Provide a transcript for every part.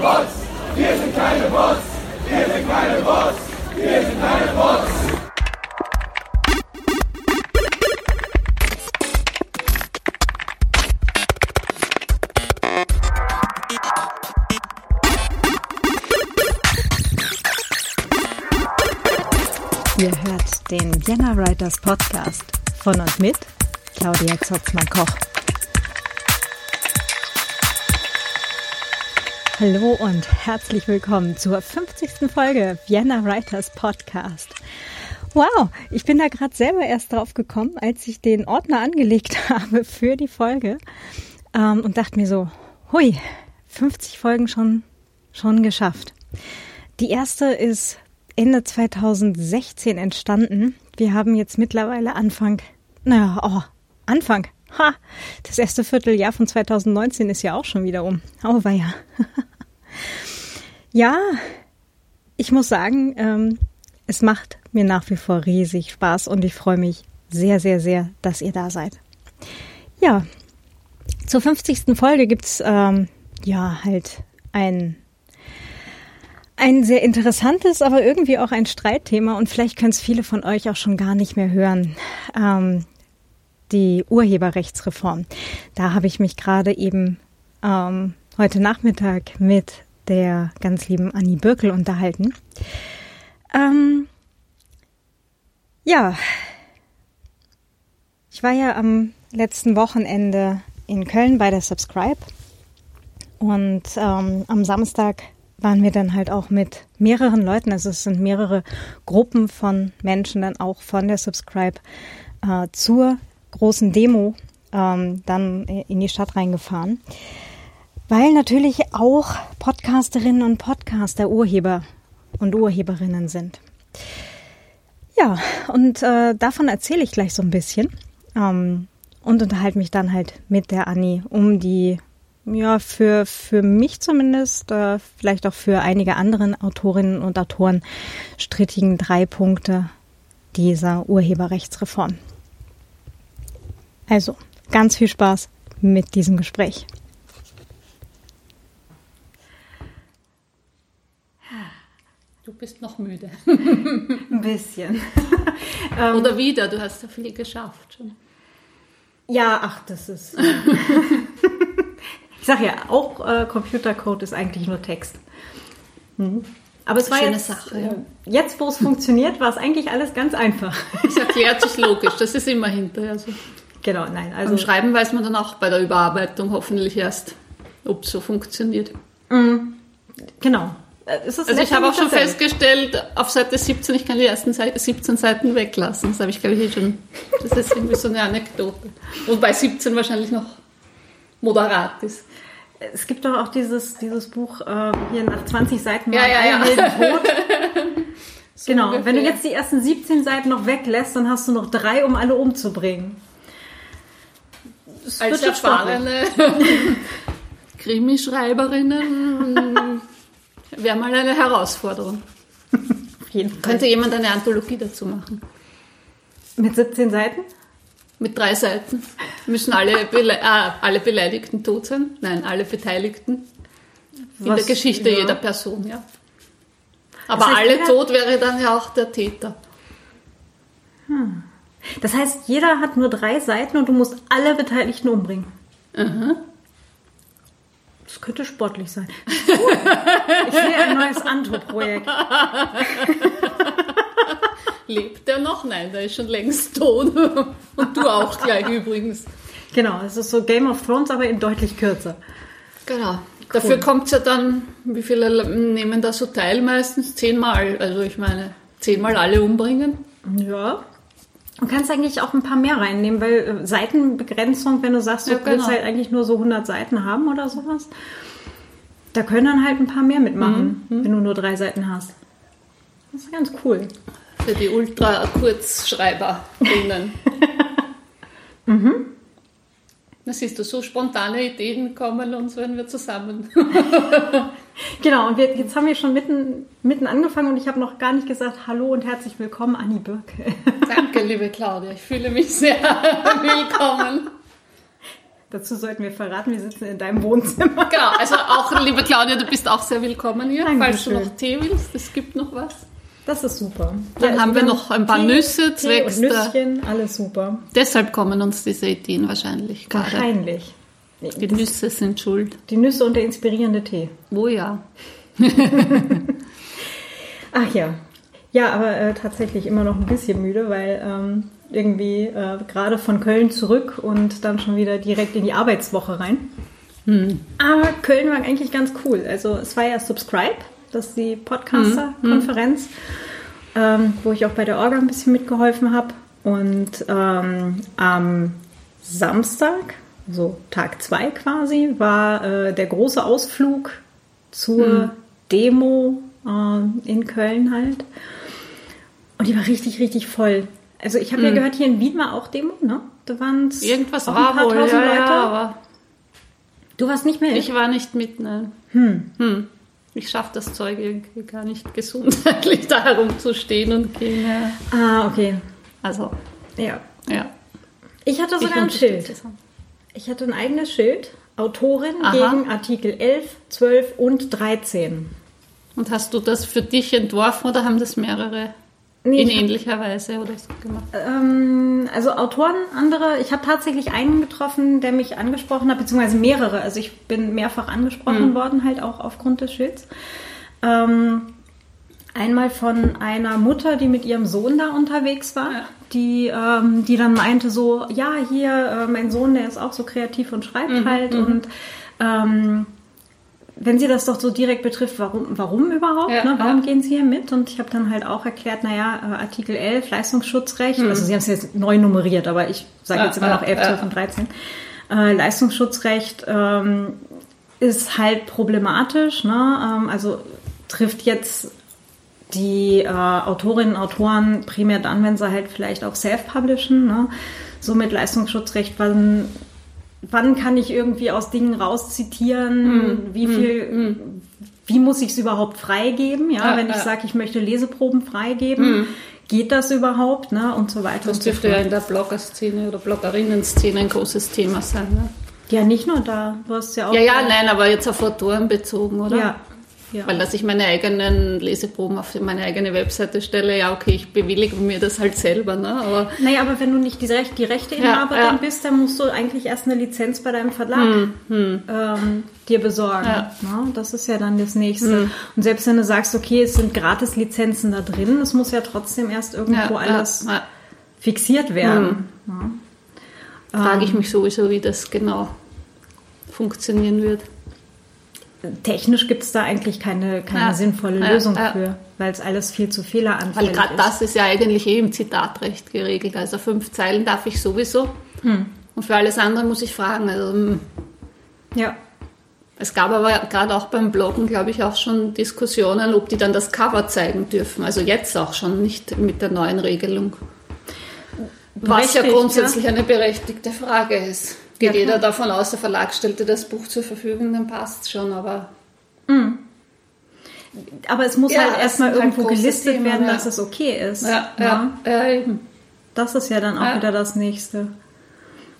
Bots, wir sind keine Bots, wir sind keine Bots, wir sind keine Bots. Ihr hört den Vienna Writers Podcast von und mit Claudia Zotzmann-Koch. Hallo und herzlich willkommen zur 50. Folge Vienna Writers Podcast. Wow, ich bin da gerade selber erst drauf gekommen, als ich den Ordner angelegt habe für die Folge ähm, und dachte mir so, hui, 50 Folgen schon, schon geschafft. Die erste ist Ende 2016 entstanden. Wir haben jetzt mittlerweile Anfang, naja, oh, Anfang. Ha, das erste Vierteljahr von 2019 ist ja auch schon wieder um. Oh, weia. ja, ich muss sagen, ähm, es macht mir nach wie vor riesig Spaß und ich freue mich sehr, sehr, sehr, dass ihr da seid. Ja, zur 50. Folge gibt's ähm, ja halt ein ein sehr interessantes, aber irgendwie auch ein Streitthema und vielleicht können es viele von euch auch schon gar nicht mehr hören. Ähm, die Urheberrechtsreform. Da habe ich mich gerade eben ähm, heute Nachmittag mit der ganz lieben Annie Birkel unterhalten. Ähm, ja, ich war ja am letzten Wochenende in Köln bei der Subscribe. Und ähm, am Samstag waren wir dann halt auch mit mehreren Leuten, also es sind mehrere Gruppen von Menschen dann auch von der Subscribe äh, zur großen Demo ähm, dann in die Stadt reingefahren, weil natürlich auch Podcasterinnen und Podcaster Urheber und Urheberinnen sind. Ja, und äh, davon erzähle ich gleich so ein bisschen ähm, und unterhalte mich dann halt mit der Annie um die ja, für, für mich zumindest, äh, vielleicht auch für einige anderen Autorinnen und Autoren strittigen drei Punkte dieser Urheberrechtsreform. Also, ganz viel Spaß mit diesem Gespräch. Du bist noch müde. Ein bisschen. Oder wieder, du hast ja viel geschafft schon. Ja, ach, das ist. Ich sage ja, auch äh, Computercode ist eigentlich nur Text. Mhm. Aber es war Schöne jetzt, Sache, ja. äh, jetzt, wo es funktioniert, war es eigentlich alles ganz einfach. Das erklärt sich logisch, das ist immer hinterher so. Genau, nein, also Beim Schreiben weiß man dann auch bei der Überarbeitung hoffentlich erst, ob es so funktioniert. genau. Äh, Es ist Also ich habe auch schon festgestellt, auf Seite 17, ich kann die ersten Seite, 17 Seiten weglassen. Das habe ich, glaube ich, eh schon. Das ist irgendwie so eine Anekdote. Wobei 17 wahrscheinlich noch moderat ist. Es gibt doch auch dieses, dieses Buch äh, hier nach 20 Seiten Ja, ja, ja. Tot. genau, ungefähr. wenn du jetzt die ersten 17 Seiten noch weglässt, dann hast du noch drei, um alle umzubringen. Das Als erfahrene Krimischreiberinnen wäre mal eine Herausforderung. Könnte jemand eine Anthologie dazu machen? Mit 17 Seiten? Mit drei Seiten. Müssen alle, Bele ah, alle Beleidigten tot sein? Nein, alle Beteiligten. In Was- der Geschichte ja. jeder Person, ja. Aber heißt, alle tot wäre dann ja auch der Täter. Das heißt, jeder hat nur drei Seiten und du musst alle Beteiligten umbringen. Das könnte sportlich sein. Cool. Ich sehe ein neues Anto-Projekt. Lebt der noch? Nein, der ist schon längst tot. Und du auch gleich übrigens. Genau, es ist so Game of Thrones, aber in deutlich kürzer. Genau. Dafür kommt es ja dann, wie viele nehmen da so teil meistens? Zehnmal. Also ich meine, zehnmal alle umbringen. Ja. Du kannst eigentlich auch ein paar mehr reinnehmen, weil äh, Seitenbegrenzung, wenn du sagst, du Ja, genau. willst halt eigentlich nur so 100 Seiten haben oder sowas, da können dann halt ein paar mehr mitmachen, Mhm, wenn du nur drei Seiten hast. Das ist ganz cool. Für die Ultra-Kurzschreiberinnen. Na siehst du, so spontane Ideen kommen uns, wenn wir zusammen. Genau, und wir, jetzt haben wir schon mitten, mitten angefangen und ich habe noch gar nicht gesagt, hallo und herzlich willkommen, Anni Birke. Danke, liebe Claudia. Ich fühle mich sehr willkommen. Dazu sollten wir verraten, wir sitzen in deinem Wohnzimmer. Genau, also auch, liebe Claudia, du bist auch sehr willkommen hier, falls du Dankeschön. noch Tee willst. Es gibt noch was. Das ist super. Dann haben wir noch ein paar Nüsse Tee zwecks und der- Nüsschen, alles super. Deshalb kommen uns diese Ideen wahrscheinlich gerade. Wahrscheinlich. Die Nüsse sind schuld. Die Nüsse und der inspirierende Tee. Oh ja. Ach ja. Ja, aber äh, tatsächlich immer noch ein bisschen müde, weil ähm, irgendwie äh, gerade von Köln zurück und dann schon wieder direkt in die Arbeitswoche rein. Aber Köln war eigentlich ganz cool. Also es war ja Subscribe, das ist die Podcaster-Konferenz, ähm, wo ich auch bei der Orga ein bisschen mitgeholfen habe. Und ähm, am Samstag, so Tag zwei quasi, war äh, der große Ausflug zur Demo äh, in Köln halt. Und die war richtig, richtig voll. Also ich habe ja gehört, hier in Wien war auch Demo, ne? Da waren Irgendwas auch war ein paar wohl, tausend ja, Leute. ja, aber Du warst nicht mehr. ich war nicht mit, nein. Hm. Ich schaffe das Zeug irgendwie gar nicht gesundheitlich, da herumzustehen und gehen. Ja. ah, okay. Also, Ja. ja. Ich hatte Ich sogar ein unterstütze Schild. Ich hatte ein eigenes Schild. Autorin Aha. gegen Artikel 11, 12 und 13. Und hast du das für dich entworfen oder haben das mehrere Nee, in ich hab- ähnlicher Weise oder so gemacht? Ähm, also Autoren, andere. Ich habe tatsächlich einen getroffen, der mich angesprochen hat, beziehungsweise mehrere. Also ich bin mehrfach angesprochen worden, halt auch aufgrund des Schilds. Ähm, einmal von einer Mutter, die mit ihrem Sohn da unterwegs war, Ja. die, ähm, die dann meinte so, ja, hier, äh, mein Sohn, der ist auch so kreativ und schreibt halt und ähm, wenn sie das doch so direkt betrifft, warum, warum überhaupt? Ja, ne? Warum ja. gehen sie hier mit? Und ich habe dann halt auch erklärt, naja, äh, Artikel 11, Leistungsschutzrecht, Mhm. also sie haben es jetzt neu nummeriert, aber ich sage Ja, jetzt immer ja, noch 11, ja. 12 und 13. Äh, Leistungsschutzrecht ähm, ist halt problematisch, ne? ähm, also trifft jetzt die äh, Autorinnen und Autoren primär dann, wenn sie halt vielleicht auch self-publishen, ne? so mit Leistungsschutzrecht, wann, wann kann ich irgendwie aus Dingen rauszitieren, Hm, wie viel, wie muss ich es überhaupt freigeben, ja, Ja, wenn ich ja. sage, ich möchte Leseproben freigeben, geht das überhaupt, ne, und so weiter Das und so dürfte ja in der Blogger-Szene oder Bloggerinnen-Szene ein großes Thema sein. Ne? Ja, nicht nur da, du hast ja auch... Ja, ja, nein, aber jetzt auf Autoren bezogen, oder? Ja, ja. Weil dass ich meine eigenen Leseproben auf meine eigene Webseite stelle, ja okay, ich bewillige mir das halt selber, ne? Aber Naja, aber wenn du nicht die, Recht, die Rechteinhaberin Ja, ja. bist, dann musst du eigentlich erst eine Lizenz bei deinem Verlag Ähm, dir besorgen. Ja. Ne? Das ist ja dann das Nächste. Und selbst wenn du sagst, okay, es sind Gratis-Lizenzen da drin, es muss ja trotzdem erst irgendwo alles fixiert werden. frage ich mich sowieso, wie das genau funktionieren wird. Technisch gibt es da eigentlich keine, keine Ja. sinnvolle Ja, Lösung ja. für, weil es alles viel zu Weil fehleranfällig gerade ist. das ist ja eigentlich eh im Zitatrecht geregelt. Also fünf Zeilen darf ich sowieso. Und für alles andere muss ich fragen. Also, hm, Ja. es gab aber gerade auch beim Bloggen, glaube ich, auch schon Diskussionen, ob die dann das Cover zeigen dürfen. Also jetzt auch schon, nicht mit der neuen Regelung. Was ja grundsätzlich eine berechtigte Frage ist. Geht Ja, jeder davon aus, der Verlag stellte das Buch zur Verfügung, dann passt schon, aber Aber es muss Ja, halt es erstmal halt irgendwo gelistet Themen, werden, ja. dass es okay ist. ja, ja, ja, eben. Das ist ja dann auch wieder das Nächste.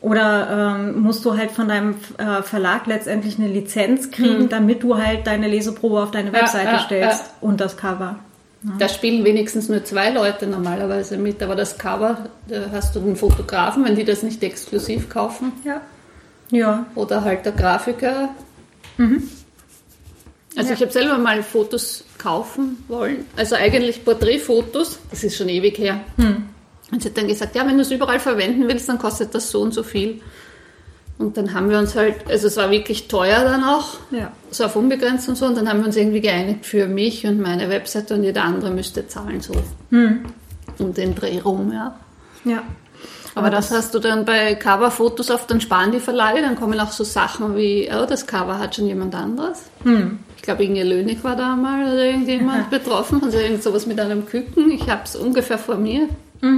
Oder ähm, musst du halt von deinem äh, Verlag letztendlich eine Lizenz kriegen, damit du halt deine Leseprobe auf deine Webseite stellst und das Cover. Da spielen wenigstens nur zwei Leute normalerweise mit, aber das Cover, da hast du den Fotografen, wenn die das nicht exklusiv kaufen, Ja. Ja. oder halt der Grafiker. Also Ja. ich habe selber mal Fotos kaufen wollen, also eigentlich Porträtfotos, das ist schon ewig her. Und sie hat dann gesagt, ja, wenn du es überall verwenden willst, dann kostet das so und so viel. Und dann haben wir uns halt, also es war wirklich teuer dann auch, Ja. so auf unbegrenzt und so. Und dann haben wir uns irgendwie geeinigt für mich und meine Webseite und jeder andere müsste zahlen, so um den Dreh rum, ja. Ja. Aber das hast du dann bei Coverfotos oft, dann sparen die Verlage, dann kommen auch so Sachen wie, oh, das Cover hat schon jemand anderes. Ich glaube, Inge Lönig war da mal oder irgendjemand betroffen, also irgend sowas mit einem Küken. Ich habe es ungefähr vor mir. Ich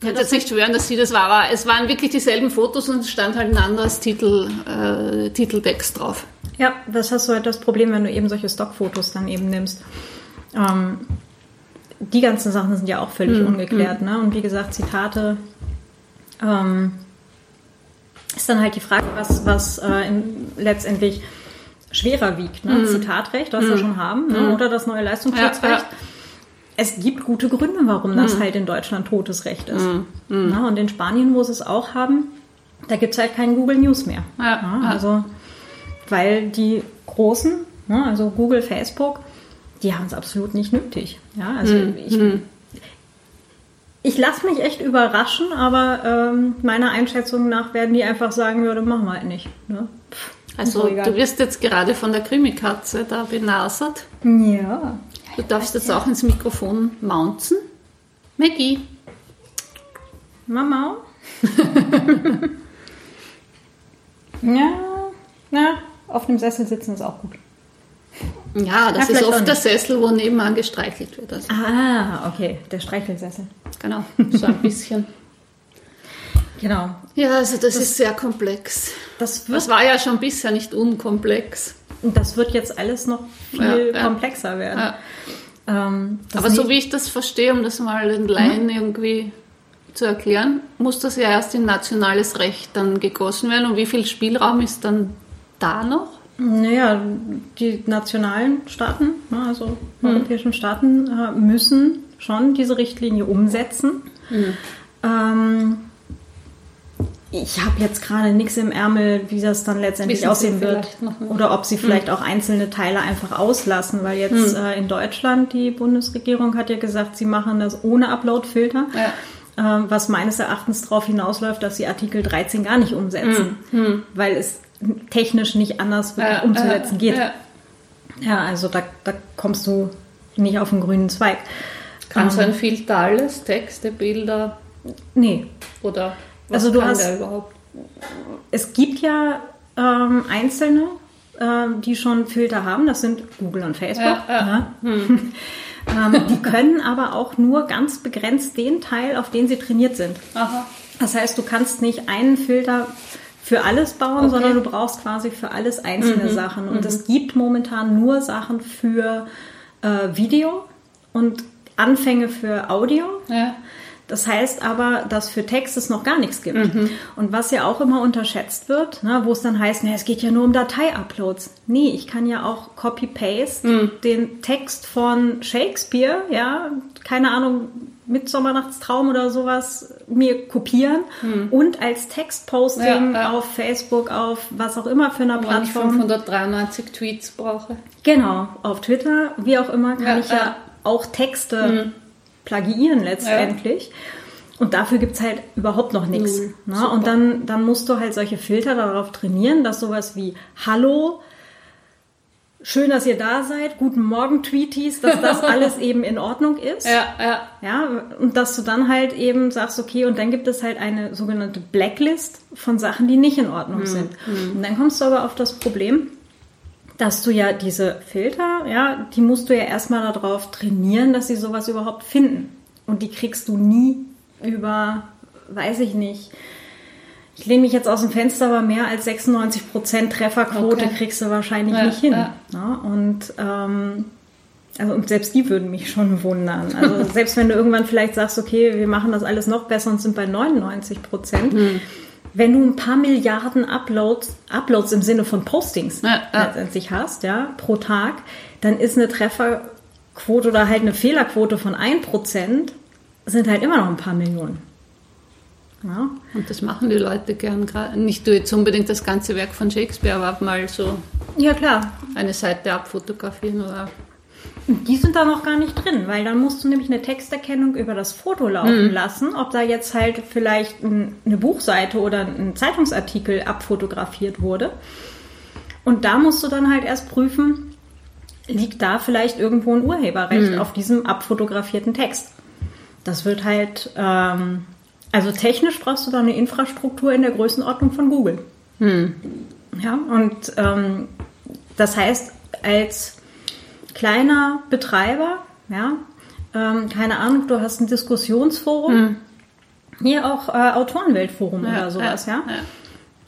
kann jetzt nicht schwören, dass sie das war, aber es waren wirklich dieselben Fotos und es stand halt ein anderes Titel, äh, Titeltext drauf. Ja, das hast du halt das Problem, wenn du eben solche Stockfotos dann eben nimmst. Ähm, die ganzen Sachen sind ja auch völlig Hm, ungeklärt, ne? Und wie gesagt, Zitate. Ähm, ist dann halt die Frage, was, was äh, in, letztendlich schwerer wiegt. Ne? Zitatrecht, was wir schon haben, ne? oder das neue Leistungsschutzrecht. Ja, ja. Es gibt gute Gründe, warum das halt in Deutschland totes Recht ist. Na, und in Spanien, wo sie es auch haben, da gibt es halt kein Google News mehr. Ja, Na. Also, weil die Großen, ne, also Google, Facebook, die haben es absolut nicht nötig. Ja, also ich, ich lasse mich echt überraschen, aber ähm, meiner Einschätzung nach werden die einfach sagen, ja, dann machen wir halt nicht. Ne? Pff, Also du wirst jetzt gerade von der Krimikatze da benasert. ja. Du darfst jetzt auch ins Mikrofon mounten. Maggie. Mama? ja, na, auf dem Sessel sitzen ist auch gut. Ja, das Ja, ist oft der. Sessel, wo nebenan gestreichelt wird. Also, Ah, okay, der Streichelsessel. genau, so ein bisschen. Genau. Ja, also das, ist sehr komplex. Das Das war ja schon bisher nicht unkomplex. Das wird jetzt alles noch viel Ja, komplexer werden. Ähm, Aber so wie ich das verstehe, um das mal den Laien irgendwie zu erklären, muss das ja erst in nationales Recht dann gegossen werden. Und wie viel Spielraum ist dann da noch? Naja, die nationalen Staaten, ne, also Hm. europäischen Staaten, äh, müssen schon diese Richtlinie umsetzen. Hm. Ähm, ich habe jetzt gerade nichts im Ärmel, wie das dann letztendlich Wissen aussehen wird. nicht. Oder ob sie vielleicht auch einzelne Teile einfach auslassen, weil jetzt Hm. äh, in Deutschland die Bundesregierung hat ja gesagt, sie machen das ohne Upload-Filter. Ja. Ähm, was meines Erachtens darauf hinausläuft, dass sie Artikel 13 gar nicht umsetzen, weil es technisch nicht anders Ja, umzusetzen ja, geht. ja. Ja, also da, da kommst du nicht auf den grünen Zweig. Kann Ähm, so ein Filter alles, Texte, Bilder Nee, oder was Also du hast- es gibt ja ähm, Einzelne, ähm, die schon Filter haben. Das sind Google und Facebook. Ja, ja. ähm, die können aber auch nur ganz begrenzt den Teil, auf den sie trainiert sind. Aha. Das heißt, du kannst nicht einen Filter für alles bauen, Okay. Mhm. sondern du brauchst quasi für alles einzelne Sachen. Und es gibt momentan nur Sachen für äh, Video und Anfänge für Audio. Ja. Das heißt aber, dass für Text es noch gar nichts gibt. Mhm. Und was ja auch immer unterschätzt wird, ne, wo es dann heißt, na, es geht ja nur um Datei-Uploads. Nee, ich kann ja auch Copy-Paste Mhm. den Text von Shakespeare, ja, keine Ahnung, Mittsommernachtstraum oder sowas, mir kopieren und als Textposting. Ja, ja. auf Facebook, auf was auch immer für einer Wenn ich Plattform. 593 Tweets brauche. Genau, auf Twitter, wie auch immer, kann Ja, ich ja, auch Texte plagiieren letztendlich. Und dafür gibt es halt überhaupt noch nichts. Null. Ne? Und dann, dann musst du halt solche Filter darauf trainieren, dass sowas wie Hallo, schön, dass ihr da seid, guten Morgen, Tweeties, dass das alles eben in Ordnung ist. Ja, ja. Ja, und dass du dann halt eben sagst, okay, und dann gibt es halt eine sogenannte Blacklist von Sachen, die nicht in Ordnung sind. Und dann kommst du aber auf das Problem, dass du ja diese Filter, ja, die musst du ja erstmal darauf trainieren, dass sie sowas überhaupt finden. Und die kriegst du nie über, weiß ich nicht, ich lehne mich jetzt aus dem Fenster, aber mehr als 96% Trefferquote Okay. kriegst du wahrscheinlich Ja, nicht hin. ja. Ne? Und ähm, also und selbst die würden mich schon wundern. Also selbst wenn du irgendwann vielleicht sagst, okay, wir machen das alles noch besser und sind bei 99 Prozent. Hm. Wenn du ein paar Milliarden Uploads, Uploads im Sinne von Postings Ja, ja. letztendlich hast, ja, pro Tag, dann ist eine Trefferquote oder halt eine Fehlerquote von 1 Prozent sind halt immer noch ein paar Millionen. Ja. Und das machen die Leute gern. gra- Nicht du jetzt unbedingt das ganze Werk von Shakespeare, aber mal so ja, klar. eine Seite abfotografieren oder. Die sind da noch gar nicht drin, weil dann musst du nämlich eine Texterkennung über das Foto laufen lassen, ob da jetzt halt vielleicht ein, eine Buchseite oder ein Zeitungsartikel abfotografiert wurde. Und da musst du dann halt erst prüfen, liegt da vielleicht irgendwo ein Urheberrecht auf diesem abfotografierten Text. Das wird halt, ähm, also technisch brauchst du da eine Infrastruktur in der Größenordnung von Google. Ja, und ähm, das heißt, als kleiner Betreiber, ja, ähm, keine Ahnung, du hast ein Diskussionsforum, hier auch äh, Autorenweltforum oder sowas, ja,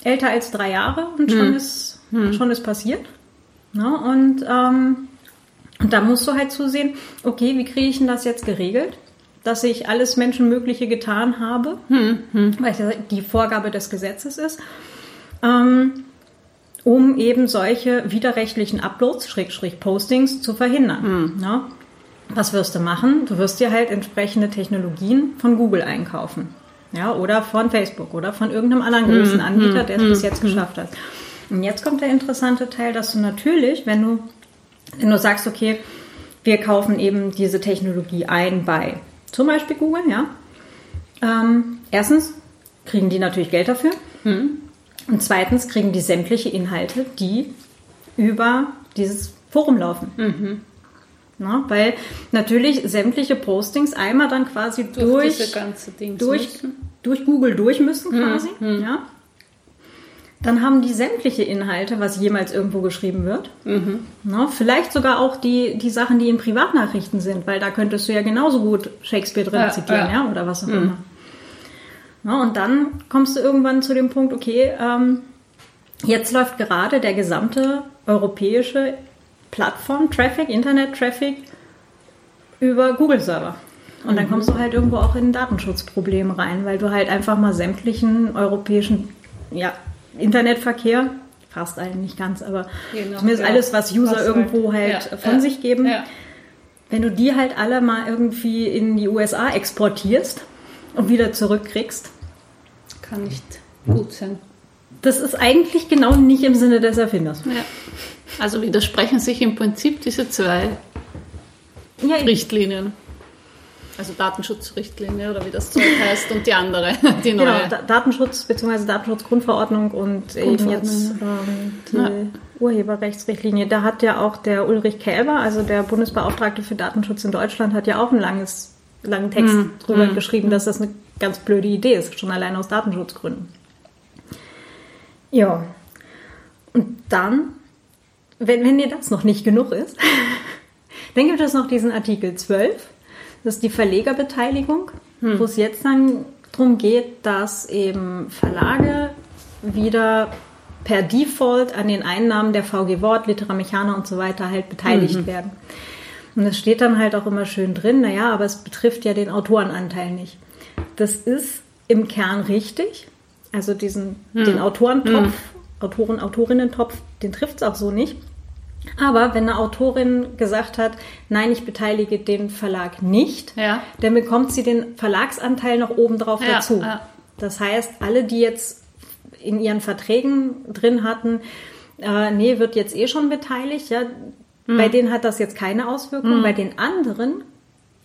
älter als drei Jahre und schon ist schon ist passiert. Ne? Und, ähm, und da musst du halt zusehen, okay, wie kriege ich denn das jetzt geregelt? Dass ich alles Menschenmögliche getan habe, weil es ja die Vorgabe des Gesetzes ist. ähm, um eben solche widerrechtlichen Uploads, Schrägstrich Postings zu verhindern. Ja? Was wirst du machen? Du wirst dir halt entsprechende Technologien von Google einkaufen. Ja, oder von Facebook oder von irgendeinem anderen großen Anbieter, der es bis jetzt geschafft hat. Und jetzt kommt der interessante Teil, dass du natürlich, wenn du, wenn du sagst, okay, wir kaufen eben diese Technologie ein bei zum Beispiel Google, ja. Ähm, erstens kriegen die natürlich Geld dafür. Und zweitens kriegen die sämtliche Inhalte, die über dieses Forum laufen. Na, weil natürlich sämtliche Postings einmal dann quasi durch, Durch diese ganze Dings durch, durch Google durch müssen quasi. Ja. Dann haben die sämtliche Inhalte, was jemals irgendwo geschrieben wird. Na, vielleicht sogar auch die, die Sachen, die in Privatnachrichten sind, weil da könntest du ja genauso gut Shakespeare drin Ja, zitieren, ja. ja. oder was auch immer. Na, und dann kommst du irgendwann zu dem Punkt, okay, ähm, jetzt läuft gerade der gesamte europäische Plattform-Traffic, Internet-Traffic über Google-Server. Und dann kommst du halt irgendwo auch in ein Datenschutzproblem rein, weil du halt einfach mal sämtlichen europäischen ja, Internetverkehr, fast allen nicht ganz, aber Genau, zumindest ja. alles, was User irgendwo halt- ja, von sich geben, wenn du die halt alle mal irgendwie in die USA exportierst und wieder zurückkriegst, Kann nicht gut sein. das ist eigentlich genau nicht im Sinne des Erfinders. Ja. Also widersprechen sich im Prinzip diese zwei Ja, ich- Richtlinien. Also Datenschutzrichtlinie oder wie das Zeug heißt und die andere, die Genau, neue. Da- Datenschutz bzw. Datenschutzgrundverordnung und eben jetzt ähm, die Ja. Urheberrechtsrichtlinie. Da hat ja auch der Ulrich Kälber, also der Bundesbeauftragte für Datenschutz in Deutschland, hat ja auch einen langes, langen Text Hm, drüber geschrieben, dass das eine ganz blöde Idee ist, schon allein aus Datenschutzgründen. Ja. Und dann, wenn, wenn dir das noch nicht genug ist, dann gibt es noch diesen Artikel 12. Das ist die Verlegerbeteiligung, wo es jetzt dann darum geht, dass eben Verlage wieder per Default an den Einnahmen der VG Wort, Litera Mechana und so weiter halt beteiligt werden. Und es steht dann halt auch immer schön drin, naja, aber es betrifft ja den Autorenanteil nicht. Das ist im Kern richtig. Also diesen, den Autorentopf, Autoren, Autorinnen-Topf, den trifft es auch so nicht. Aber wenn eine Autorin gesagt hat, nein, ich beteilige den Verlag nicht, Ja. dann bekommt sie den Verlagsanteil noch obendrauf Ja, dazu. ja. Das heißt, alle, die jetzt in ihren Verträgen drin hatten, äh, nee, wird jetzt eh schon beteiligt, ja, Hm. bei denen hat das jetzt keine Auswirkung. Bei den anderen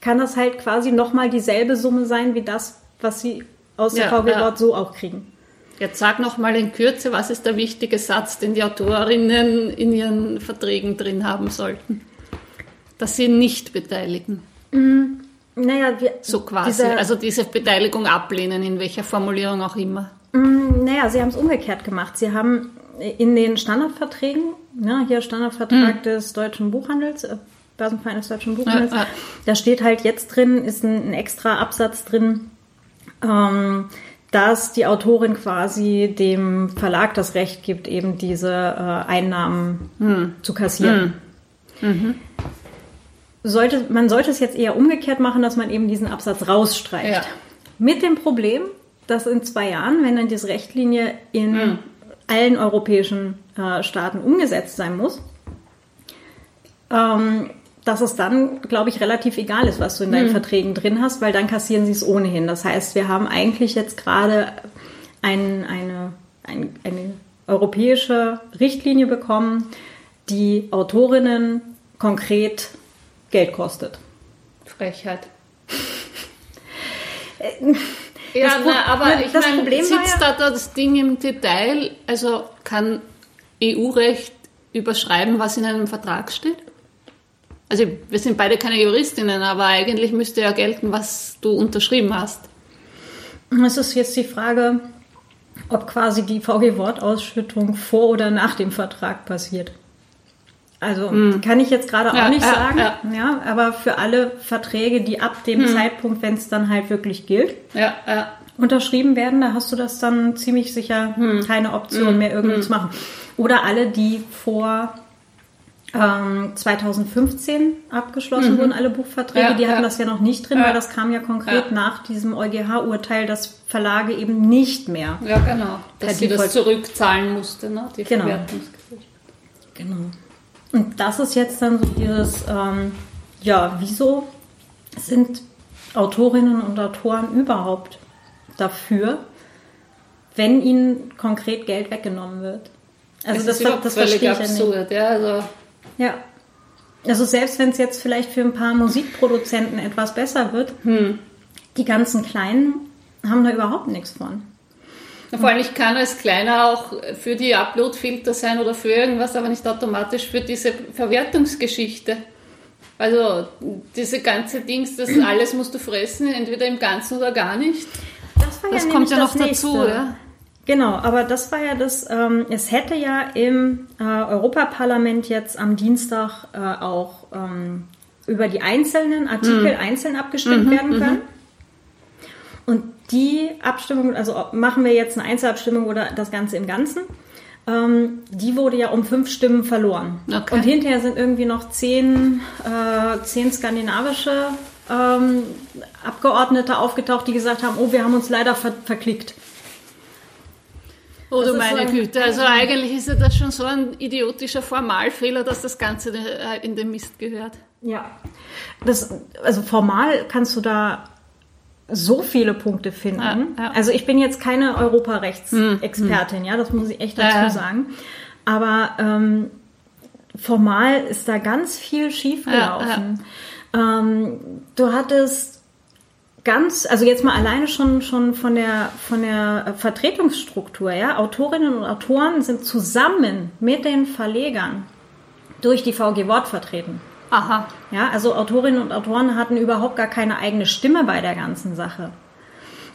kann das halt quasi nochmal dieselbe Summe sein wie das, was sie aus der Ja, VG ja. So auch kriegen. Jetzt sag noch mal in Kürze, was ist der wichtige Satz, den die Autorinnen in ihren Verträgen drin haben sollten? Dass sie nicht beteiligen. Naja, wir, So quasi. dieser- also diese Beteiligung ablehnen, in welcher Formulierung auch immer. Mm, Naja, sie haben es umgekehrt gemacht. Sie haben in den Standardverträgen, ne, hier Standardvertrag des deutschen Buchhandels, äh, Börsenverein des deutschen Buchhandels, Ja, ja. da steht halt jetzt drin, ist ein, ein extra Absatz drin, ähm, dass die Autorin quasi dem Verlag das Recht gibt, eben diese äh, Einnahmen zu kassieren. Sollte, man sollte es jetzt eher umgekehrt machen, dass man eben diesen Absatz rausstreicht. Ja. Mit dem Problem, dass in zwei Jahren, wenn dann diese Richtlinie in allen europäischen äh, Staaten umgesetzt sein muss, ähm, dass es dann, glaube ich, relativ egal ist, was du in deinen Verträgen drin hast, weil dann kassieren sie es ohnehin. Das heißt, wir haben eigentlich jetzt gerade ein, eine, ein, eine europäische Richtlinie bekommen, die Autorinnen konkret Geld kostet. Frechheit. Äh, Ja, Pro- na, aber ich das meine, Problem sitzt ja- da das Ding im Detail? Also kann EU-Recht überschreiben, was in einem Vertrag steht? Also wir sind beide keine Juristinnen, aber eigentlich müsste ja gelten, was du unterschrieben hast. Es ist jetzt die Frage, ob quasi die VG-Wortausschüttung vor oder nach dem Vertrag passiert. Also kann ich jetzt gerade auch Ja, nicht ja, sagen, ja. ja. aber für alle Verträge, die ab dem Zeitpunkt, wenn es dann halt wirklich gilt, unterschrieben werden, da hast du das dann ziemlich sicher keine Option mehr irgendwie zu machen. Oder alle, die vor ähm, 2015 abgeschlossen mhm. wurden alle Buchverträge. Ja, die hatten ja. das ja noch nicht drin, ja. weil das kam ja konkret nach diesem EuGH-Urteil, dass Verlage eben nicht mehr. Ja, genau. Dass sie das zurückzahlen musste, ne? die genau. Genau. Und das ist jetzt dann so dieses, ähm, ja, wieso sind Autorinnen und Autoren überhaupt dafür, wenn ihnen konkret Geld weggenommen wird? Also das, das, das verstehe ich absurd, ja, also ja. Also selbst wenn es jetzt vielleicht für ein paar Musikproduzenten etwas besser wird, hm. die ganzen Kleinen haben da überhaupt nichts von. Vor allem, ich kann als Kleiner auch für die Upload-Filter sein oder für irgendwas, aber nicht automatisch für diese Verwertungsgeschichte. Also diese ganze Dings, das alles musst du fressen, entweder im Ganzen oder gar nicht. Das, das kommt ja noch dazu, ja. Genau, aber das war ja das, ähm, es hätte ja im äh, Europaparlament jetzt am Dienstag äh, auch ähm, über die einzelnen Artikel mhm. einzeln abgestimmt mhm, werden können. Mhm. Und die Abstimmung, also machen wir jetzt eine Einzelabstimmung oder das Ganze im Ganzen, ähm, die wurde ja um fünf Stimmen verloren. Okay. Und hinterher sind irgendwie noch zehn, äh, zehn skandinavische ähm, Abgeordnete aufgetaucht, die gesagt haben, oh, wir haben uns leider ver verklickt. Oh du meine so Güte, also eigentlich ist ja das schon so ein idiotischer Formalfehler, dass das Ganze äh, in den Mist gehört. Ja, das, also formal kannst du da so viele Punkte finden. Ja, ja. Also ich bin jetzt keine Europarechtsexpertin, hm, ja, das muss ich echt dazu ja, sagen. Aber ähm, formal ist da ganz viel schiefgelaufen. Ähm, du hattest ganz, also jetzt mal alleine schon, schon von der, von der Vertretungsstruktur, ja. Autorinnen und Autoren sind zusammen mit den Verlegern durch die VG Wort vertreten. Aha. Ja, also Autorinnen und Autoren hatten überhaupt gar keine eigene Stimme bei der ganzen Sache.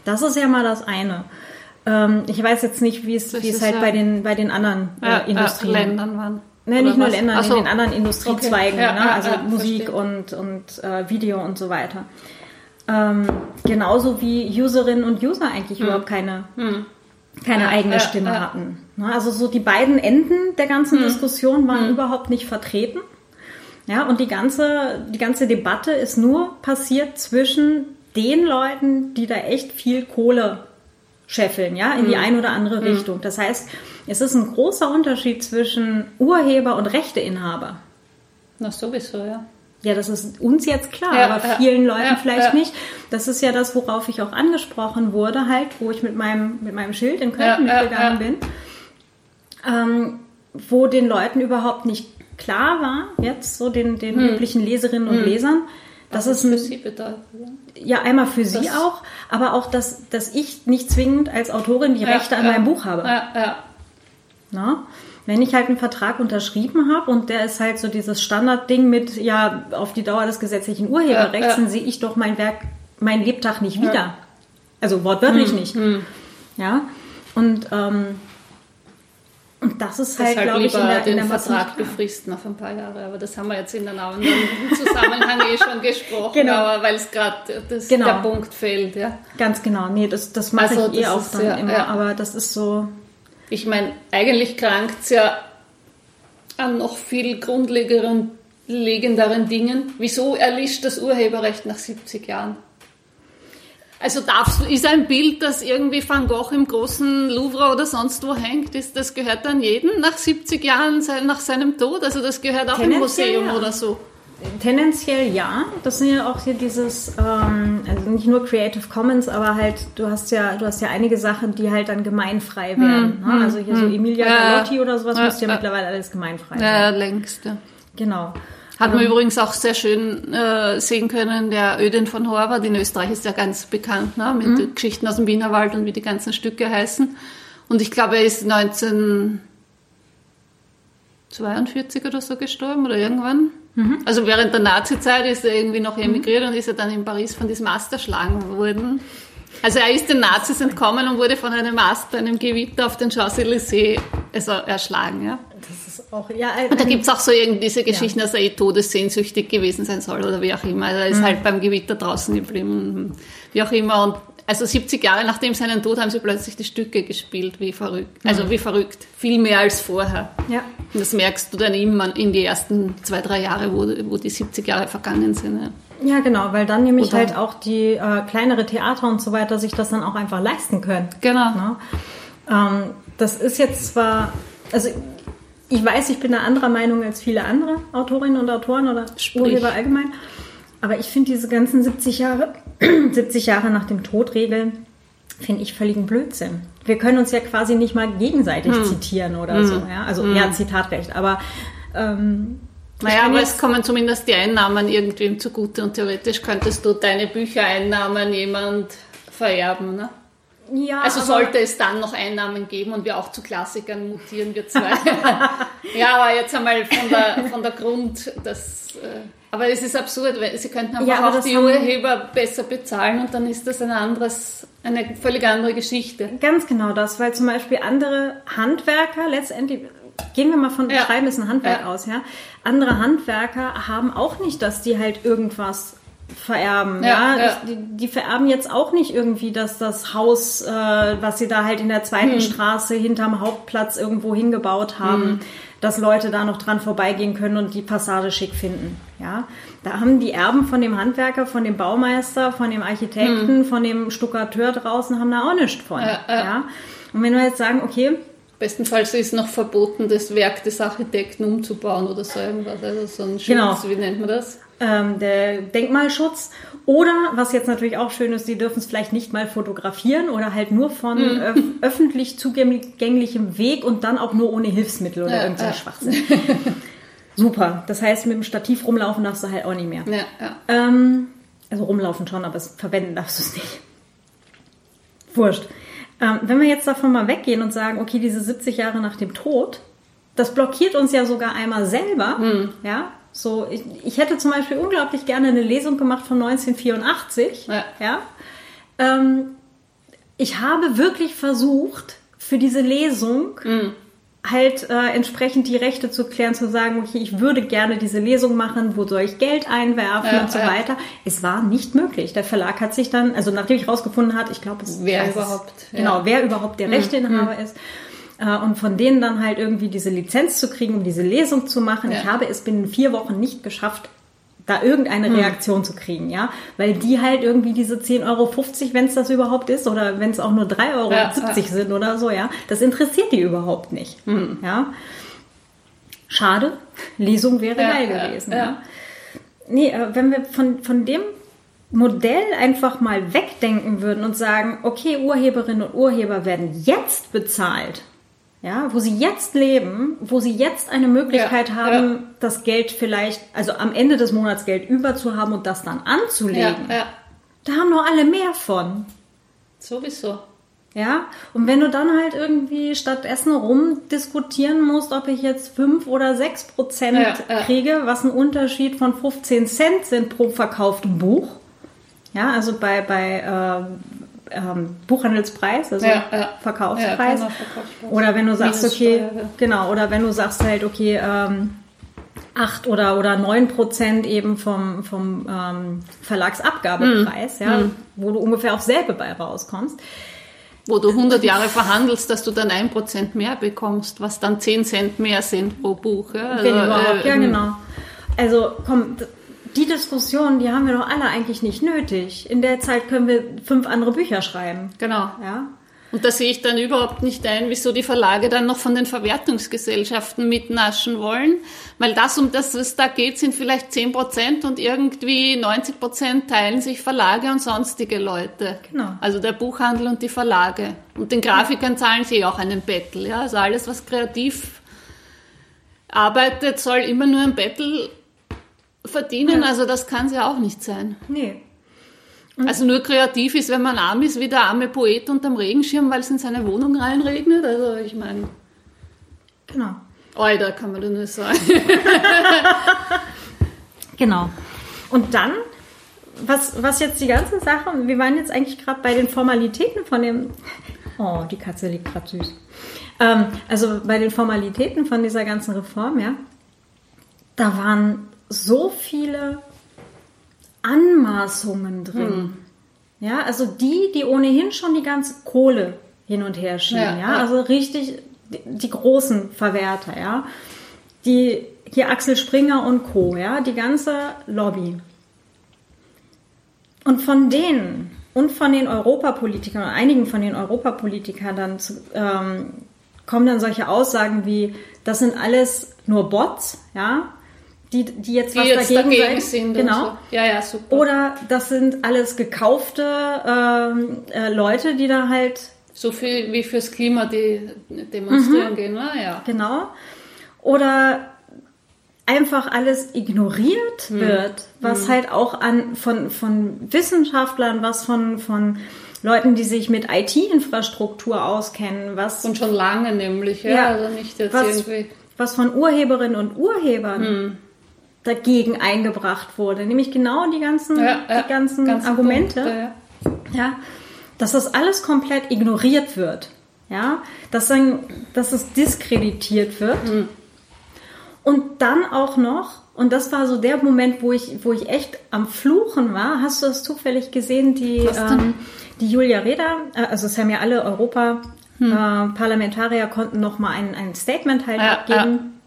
Das ist ja mal das eine. Ähm, ich weiß jetzt nicht, wie es, wie es halt ja bei den, bei den anderen äh, ja, Industrien. Äh, Ländern waren. Nein, nicht nur Ländern, so. in den anderen Industriezweigen, okay. ja, ne? also Musik und, und äh, Video und so weiter. Ähm, genauso wie Userinnen und User eigentlich hm. überhaupt keine, hm. keine ja, eigene ja, Stimme ja. hatten. Ne, also so die beiden Enden der ganzen hm. Diskussion waren hm. überhaupt nicht vertreten. Ja, und die ganze, die ganze Debatte ist nur passiert zwischen den Leuten, die da echt viel Kohle scheffeln, ja, in die hm. eine oder andere hm. Richtung. Das heißt, es ist ein großer Unterschied zwischen Urheber und Rechteinhaber. Na sowieso, ja. Ja, das ist uns jetzt klar, ja, aber vielen ja, Leuten ja, vielleicht nicht. Das ist ja das, worauf ich auch angesprochen wurde, halt, wo ich mit meinem, mit meinem Schild in Köln mitgegangen bin, ähm, wo den Leuten überhaupt nicht klar war, jetzt so den, den hm. üblichen Leserinnen und hm. Lesern, dass es für sie bedeutet. Ja, einmal für das sie auch, aber auch, dass, dass ich nicht zwingend als Autorin die Rechte an meinem Buch habe. Ja, ja. Na? Wenn ich halt einen Vertrag unterschrieben habe und der ist halt so dieses Standardding mit, ja, auf die Dauer des gesetzlichen Urheberrechts, ja, ja. dann sehe ich doch mein Werk, mein Lebtag nicht wieder. Ja. Also wortwörtlich hm, nicht. Hm. Ja. Und, ähm, und das ist halt, glaube ich, in der, in der Vertrag befristen auf ein paar Jahre. Aber das haben wir jetzt in einem anderen Zusammenhang eh schon gesprochen, genau. aber weil es gerade genau. der Punkt fehlt. Ja. Ganz genau. Nee, das, das mache also, ich eh auch dann immer. Aber das ist so, ich meine, eigentlich krankt es ja an noch viel grundlegenderen Dingen. Wieso erlischt das Urheberrecht nach 70 Jahren? Also darfst du, ist ein Bild, das irgendwie Van Gogh im großen Louvre oder sonst wo hängt, ist, das gehört dann jedem nach 70 Jahren nach seinem Tod? Also das gehört auch im Museum ja. oder so? Tendenziell ja. Das sind ja auch hier dieses, ähm, also nicht nur Creative Commons, aber halt, du hast ja, du hast ja einige Sachen, die halt dann gemeinfrei werden. Hm, ne? Also hier hm, so Emilia ja, Galotti oder sowas ja, müsste ja, ja, mittlerweile alles gemeinfrei sein. Ja, längst, ja. Genau. Hat man ähm, übrigens auch sehr schön äh, sehen können, der Öden von Horvath in Österreich ist ja ganz bekannt, ne? mit mhm. Geschichten aus dem Wienerwald und wie die ganzen Stücke heißen. Und ich glaube, er ist 1942 oder so gestorben oder irgendwann. Mhm. Also während der Nazi-Zeit ist er irgendwie noch emigriert mhm. und ist er dann in Paris von diesem Ast erschlagen worden. Also er ist den Nazis entkommen und wurde von einem Ast einem Gewitter auf den Champs-Élysées also erschlagen. Ja. Das ist auch, ja, und da gibt es auch so irgendwie diese Geschichten, ja. dass er eh todessehnsüchtig gewesen sein soll oder wie auch immer. Also er ist mhm. halt beim Gewitter draußen geblieben, wie auch immer. Und Also 70 Jahre nachdem seinen Tod haben sie plötzlich die Stücke gespielt, wie verrückt. Also wie verrückt. Viel mehr als vorher. Ja. Und das merkst du dann immer in die ersten zwei, drei Jahre, wo, wo die 70 Jahre vergangen sind. Ja. Ja, genau, weil dann nämlich Oder- halt auch die äh, kleinere Theater und so weiter sich das dann auch einfach leisten können. Genau. Ne? Ähm, das ist jetzt zwar, also ich weiß, ich bin da anderer Meinung als viele andere Autorinnen und Autoren oder Sprich. Urheber allgemein, aber ich finde diese ganzen 70 Jahre, 70 Jahre nach dem Tod Regeln, finde ich völligen Blödsinn. Wir können uns ja quasi nicht mal gegenseitig Hm. zitieren oder so. Ja? Also ja, Zitatrecht, aber ähm, Naja, aber es kommen zumindest die Einnahmen irgendwem zugute und theoretisch könntest du deine Büchereinnahmen jemand vererben. Ne? ja, Also sollte es dann noch Einnahmen geben und wir auch zu Klassikern mutieren, wir zwei. ja, aber jetzt einmal von der, von der Grund, das, äh, aber es ist absurd, weil sie könnten einfach Ja, aber auch die Urheber besser bezahlen und dann ist das ein anderes, eine völlig andere Geschichte. Ganz genau das, weil zum Beispiel andere Handwerker letztendlich, gehen wir mal von Ja. Schreiben ist ein Handwerk Ja. aus, ja. Andere Handwerker haben auch nicht, dass die halt irgendwas vererben, Ja, ja. die, die vererben jetzt auch nicht irgendwie, dass das Haus, äh, was sie da halt in der Hm. zweiten Straße hinterm Hauptplatz irgendwo hingebaut haben, Hm. Dass Leute da noch dran vorbeigehen können und die Fassade schick finden, ja. Da haben die Erben von dem Handwerker, von dem Baumeister, von dem Architekten, von dem Stuckateur draußen haben da auch nichts von, Hm. Ja, ja. ja. Und wenn wir jetzt sagen, okay, Bestenfalls ist noch verboten, das Werk des Architekten umzubauen oder so irgendwas. Also so ein Schutz, Genau. wie nennt man das? Ähm, der Denkmalschutz oder was jetzt natürlich auch schön ist, sie dürfen es vielleicht nicht mal fotografieren oder halt nur von Mhm. öf öffentlich zugänglichem Weg und dann auch nur ohne Hilfsmittel oder Ja, irgendein ja. Schwachsinn. Super. Das heißt, mit dem Stativ rumlaufen darfst du halt auch nicht mehr. Ja, ja. Ähm, also rumlaufen schon, aber es verwenden darfst du es nicht. Wurscht. Ähm, wenn wir jetzt davon mal weggehen und sagen, okay, diese 70 Jahre nach dem Tod, das blockiert uns ja sogar einmal selber. Hm. Ja, so ich, ich hätte zum Beispiel unglaublich gerne eine Lesung gemacht von 1984. Ja. ja? Ähm, ich habe wirklich versucht, für diese Lesung Hm. halt äh, entsprechend die Rechte zu klären, zu sagen, okay, ich würde gerne diese Lesung machen, wo soll ich Geld einwerfen Ja, und so ja. weiter. Es war nicht möglich. Der Verlag hat sich dann, also nachdem ich rausgefunden hat, ich glaube, es Wer weiß es- überhaupt, genau, wer überhaupt der Rechteinhaber ist. Äh, Und von denen dann halt irgendwie diese Lizenz zu kriegen, um diese Lesung zu machen. Ja. Ich habe es binnen vier Wochen nicht geschafft, da irgendeine Reaktion zu kriegen, ja, weil die halt irgendwie diese 10,50 Euro, wenn es das überhaupt ist, oder wenn es auch nur 3,70 Euro Ja, sind oder so, ja, das interessiert die überhaupt nicht, ja. Schade, Lesung wäre Ja, geil ja, gewesen, ja. ja. Nee, äh, wenn wir von, von dem Modell einfach mal wegdenken würden und sagen, okay, Urheberinnen und Urheber werden jetzt bezahlt, ja, wo sie jetzt leben, wo sie jetzt eine Möglichkeit Ja, haben, ja. das Geld vielleicht, also am Ende des Monats Geld über zu haben und das dann anzulegen. ja, Da haben doch alle mehr von. sowieso. Ja, und wenn du dann halt irgendwie stattdessen rumdiskutieren musst, ob ich jetzt 5 oder 6 Prozent kriege, was ein Unterschied von 15 Cent sind pro verkauftem Buch. Ja, also bei, bei ähm, ähm, Buchhandelspreis, also Ja, ja. Verkaufspreis. Ja, genau, Verkaufspreis. Oder wenn du sagst, okay, genau, oder wenn du sagst halt, okay, ähm, 8 oder, oder 9 Prozent eben vom, vom ähm, Verlagsabgabepreis, Hm. ja, wo du ungefähr auf selbe bei rauskommst. Wo du 100 Jahre verhandelst, dass du dann 1% mehr bekommst, was dann 10 Cent mehr sind pro Buch. Ja, Also, überhaupt. äh, ja, genau. Also komm, die Diskussion, die haben wir doch alle eigentlich nicht nötig. In der Zeit können wir fünf andere Bücher schreiben. Genau. Ja. Und da sehe ich dann überhaupt nicht ein, wieso die Verlage dann noch von den Verwertungsgesellschaften mitnaschen wollen. Weil das, um das es da geht, sind vielleicht 10 Prozent und irgendwie 90 Prozent teilen sich Verlage und sonstige Leute. Genau. Also der Buchhandel und die Verlage. Und den Grafikern zahlen sie auch einen Bettel. Ja? Also alles, was kreativ arbeitet, soll immer nur ein Bettel verdienen. Also das kann es ja auch nicht sein. Nee. Also nur kreativ ist, wenn man arm ist, wie der arme Poet unterm Regenschirm, weil es in seine Wohnung reinregnet. Also ich meine, Genau. Alter, kann man da nur sagen. Genau. Und dann, was, was jetzt die ganze Sache, wir waren jetzt eigentlich gerade bei den Formalitäten von dem. Oh, die Katze liegt gerade süß. Ähm, also bei den Formalitäten von dieser ganzen Reform, ja, da waren so viele Anmaßungen drin. Ja, also die, die ohnehin schon die ganze Kohle hin und her schieben, ja, ja? also richtig die, die großen Verwerter, ja, die hier Axel Springer und Co., ja, die ganze Lobby. Und von denen und von den Europapolitikern, einigen von den Europapolitikern dann zu, ähm, kommen dann solche Aussagen wie, das sind alles nur Bots, ja, die, die jetzt die was jetzt dagegen, dagegen sind. Genau. So. Ja, ja, super. Oder das sind alles gekaufte ähm, äh, Leute, die da halt so viel wie fürs Klima die demonstrieren mhm. gehen, ne? ja. Genau. Oder einfach alles ignoriert mhm. wird, was mhm. halt auch an von, von Wissenschaftlern, was von, von Leuten, die sich mit IT-Infrastruktur auskennen, was. Und schon lange nämlich, ja. ja also nicht jetzt was, irgendwie. Was von Urheberinnen und Urhebern mhm. Dagegen eingebracht wurde, nämlich genau die ganzen, ja, ja, die ganzen Argumente. Punkte, ja. dass das alles komplett ignoriert wird. Ja, dass, dann, dass es diskreditiert wird. Mhm. Und dann auch noch, und das war so der Moment, wo ich, wo ich echt am Fluchen war. Hast du das zufällig gesehen, die, ähm, die Julia Reda, äh, also es haben ja alle Europa-Parlamentarier hm. äh, konnten noch mal ein, ein Statement halt ja, abgeben.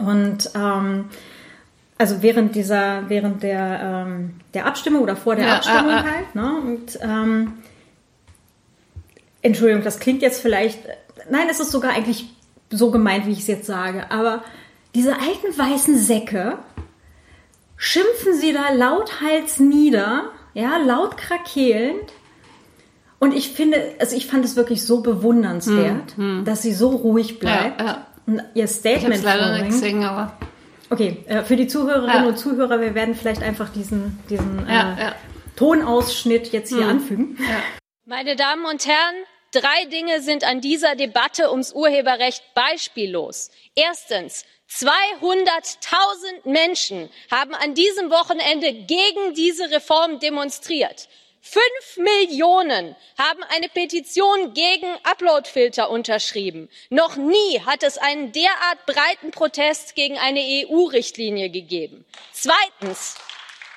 Ja. Und ähm, also während dieser, während der, ähm, der Abstimmung oder vor der ja, Abstimmung halt. Ne? Und ähm, Entschuldigung, das klingt jetzt vielleicht, nein, es ist sogar eigentlich so gemeint, wie ich es jetzt sage, aber diese alten weißen Säcke schimpfen sie da lauthals nieder, ja, laut krakeelnd. Und ich finde, also ich fand es wirklich so bewundernswert, hm, hm. dass sie so ruhig bleibt ja, ja. und ihr Statement ich leider nicht gesehen, aber okay, äh, für die Zuhörerinnen ja. und Zuhörer, wir werden vielleicht einfach diesen diesen äh, Tonausschnitt jetzt hier hm. anfügen. Meine Damen und Herren, drei Dinge sind an dieser Debatte ums Urheberrecht beispiellos. Erstens zweihunderttausend menschen haben an diesem wochenende gegen diese reform demonstriert fünf millionen haben eine petition gegen uploadfilter unterschrieben. noch nie hat es einen derart breiten protest gegen eine eu richtlinie gegeben. zweitens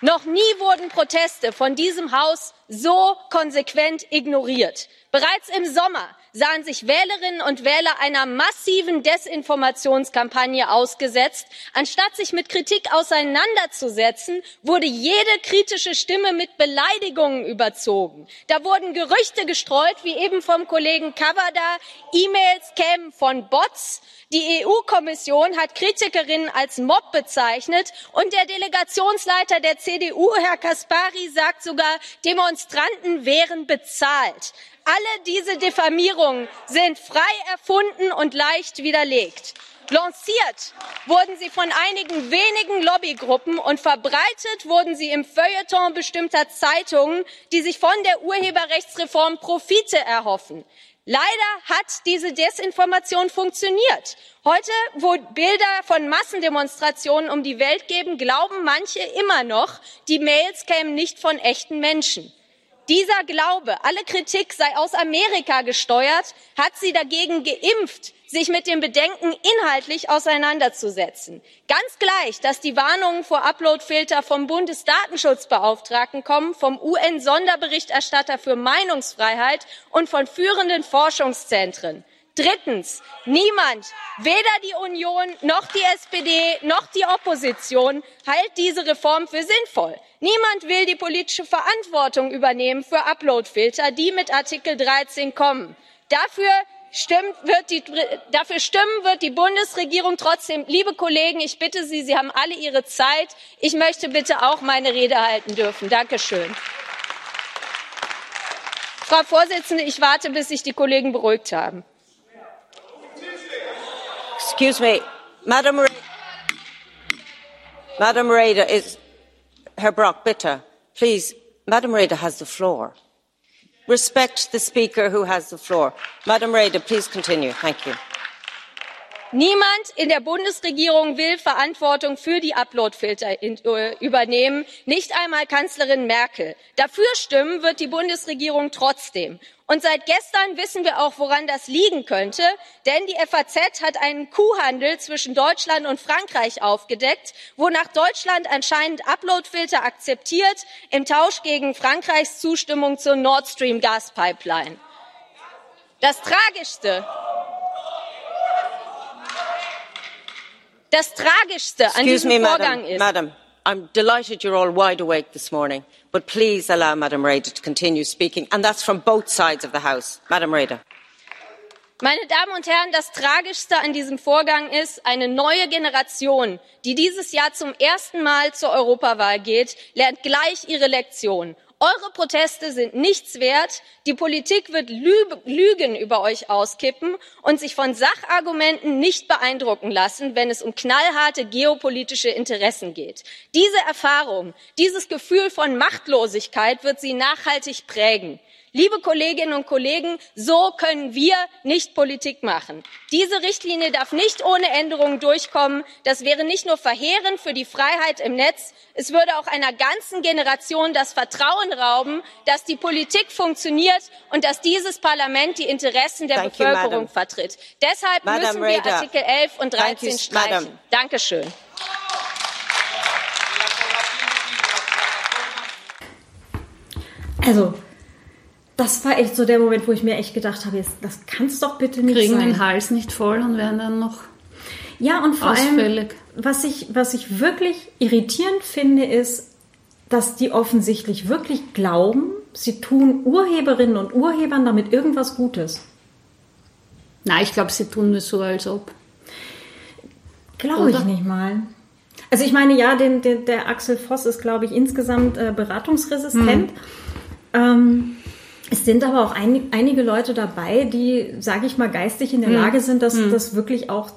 noch nie wurden proteste von diesem haus so konsequent ignoriert. bereits im sommer sahen sich wählerinnen und wähler einer massiven desinformationskampagne ausgesetzt. anstatt sich mit kritik auseinanderzusetzen wurde jede kritische stimme mit beleidigungen überzogen. da wurden gerüchte gestreut wie eben vom kollegen cavada e mails kämen von bots die eu kommission hat kritikerinnen als mob bezeichnet und der delegationsleiter der cdu herr caspary sagt sogar demonstranten wären bezahlt alle diese diffamierungen sind frei erfunden und leicht widerlegt. lanciert wurden sie von einigen wenigen lobbygruppen und verbreitet wurden sie im feuilleton bestimmter zeitungen die sich von der urheberrechtsreform profite erhoffen. Leider hat diese desinformation funktioniert. heute wo bilder von massendemonstrationen um die welt geben glauben manche immer noch die mails kämen nicht von echten menschen dieser glaube alle kritik sei aus amerika gesteuert hat sie dagegen geimpft sich mit dem bedenken inhaltlich auseinanderzusetzen. ganz gleich dass die warnungen vor uploadfiltern vom bundesdatenschutzbeauftragten kommen vom un sonderberichterstatter für meinungsfreiheit und von führenden forschungszentren drittens niemand weder die union noch die spd noch die opposition hält diese reform für sinnvoll. Niemand will die politische verantwortung übernehmen für uploadfilter die mit artikel dreizehn kommen. dafür stimmen wird die bundesregierung trotzdem. liebe kollegen ich bitte sie sie haben alle ihre zeit ich möchte bitte auch meine rede halten dürfen. frau präsidentin ich warte bis sich die kollegen beruhigt haben. Madam Reda Herr Brock, bitte, please. Madam Reda has the floor. Respect the speaker who has the floor. Madam Reda, please continue. Thank you. Niemand in der Bundesregierung will Verantwortung für die Uploadfilter äh, übernehmen, nicht einmal Kanzlerin Merkel. Dafür stimmen wird die Bundesregierung trotzdem. Und seit gestern wissen wir auch, woran das liegen könnte, denn die FAZ hat einen Kuhhandel zwischen Deutschland und Frankreich aufgedeckt, wonach Deutschland anscheinend Uploadfilter akzeptiert im Tausch gegen Frankreichs Zustimmung zur Nord Stream Gaspipeline. Das Tragischste Das Tragischste an Excuse diesem me, Vorgang madam, ist. Madam, I'm delighted you're all wide awake this morning, but please allow Madam Reda to continue speaking, and that's from both sides of the House. Madam Reda. Meine Damen und Herren, das Tragischste an diesem Vorgang ist, eine neue Generation, die dieses Jahr zum ersten Mal zur Europawahl geht, lernt gleich ihre Lektion eure proteste sind nichts wert die politik wird lügen über euch auskippen und sich von sachargumenten nicht beeindrucken lassen wenn es um knallharte geopolitische interessen geht. diese erfahrung dieses gefühl von machtlosigkeit wird sie nachhaltig prägen liebe kolleginnen und kollegen so können wir nicht politik machen. diese richtlinie darf nicht ohne änderungen durchkommen das wäre nicht nur verheerend für die freiheit im netz es würde auch einer ganzen generation das vertrauen rauben dass die politik funktioniert und dass dieses parlament die interessen der bevölkerung vertritt. deshalb müssen wir artikel elf und dreizehn streichen. danke schön. also das war echt so der Moment, wo ich mir echt gedacht habe, das kann es doch bitte nicht Kriegen sein. den Hals nicht voll und werden dann noch Ja, und vor ausfällig. allem, was ich, was ich wirklich irritierend finde, ist, dass die offensichtlich wirklich glauben, sie tun Urheberinnen und Urhebern damit irgendwas Gutes. Nein, ich glaube, sie tun es so, als ob. Glaube ich nicht mal. Also ich meine, ja, den, den, der Axel Voss ist, glaube ich, insgesamt äh, beratungsresistent. Hm. Ähm, es sind aber auch ein, einige Leute dabei, die, sage ich mal, geistig in der hm. Lage sind, das, hm. das wirklich auch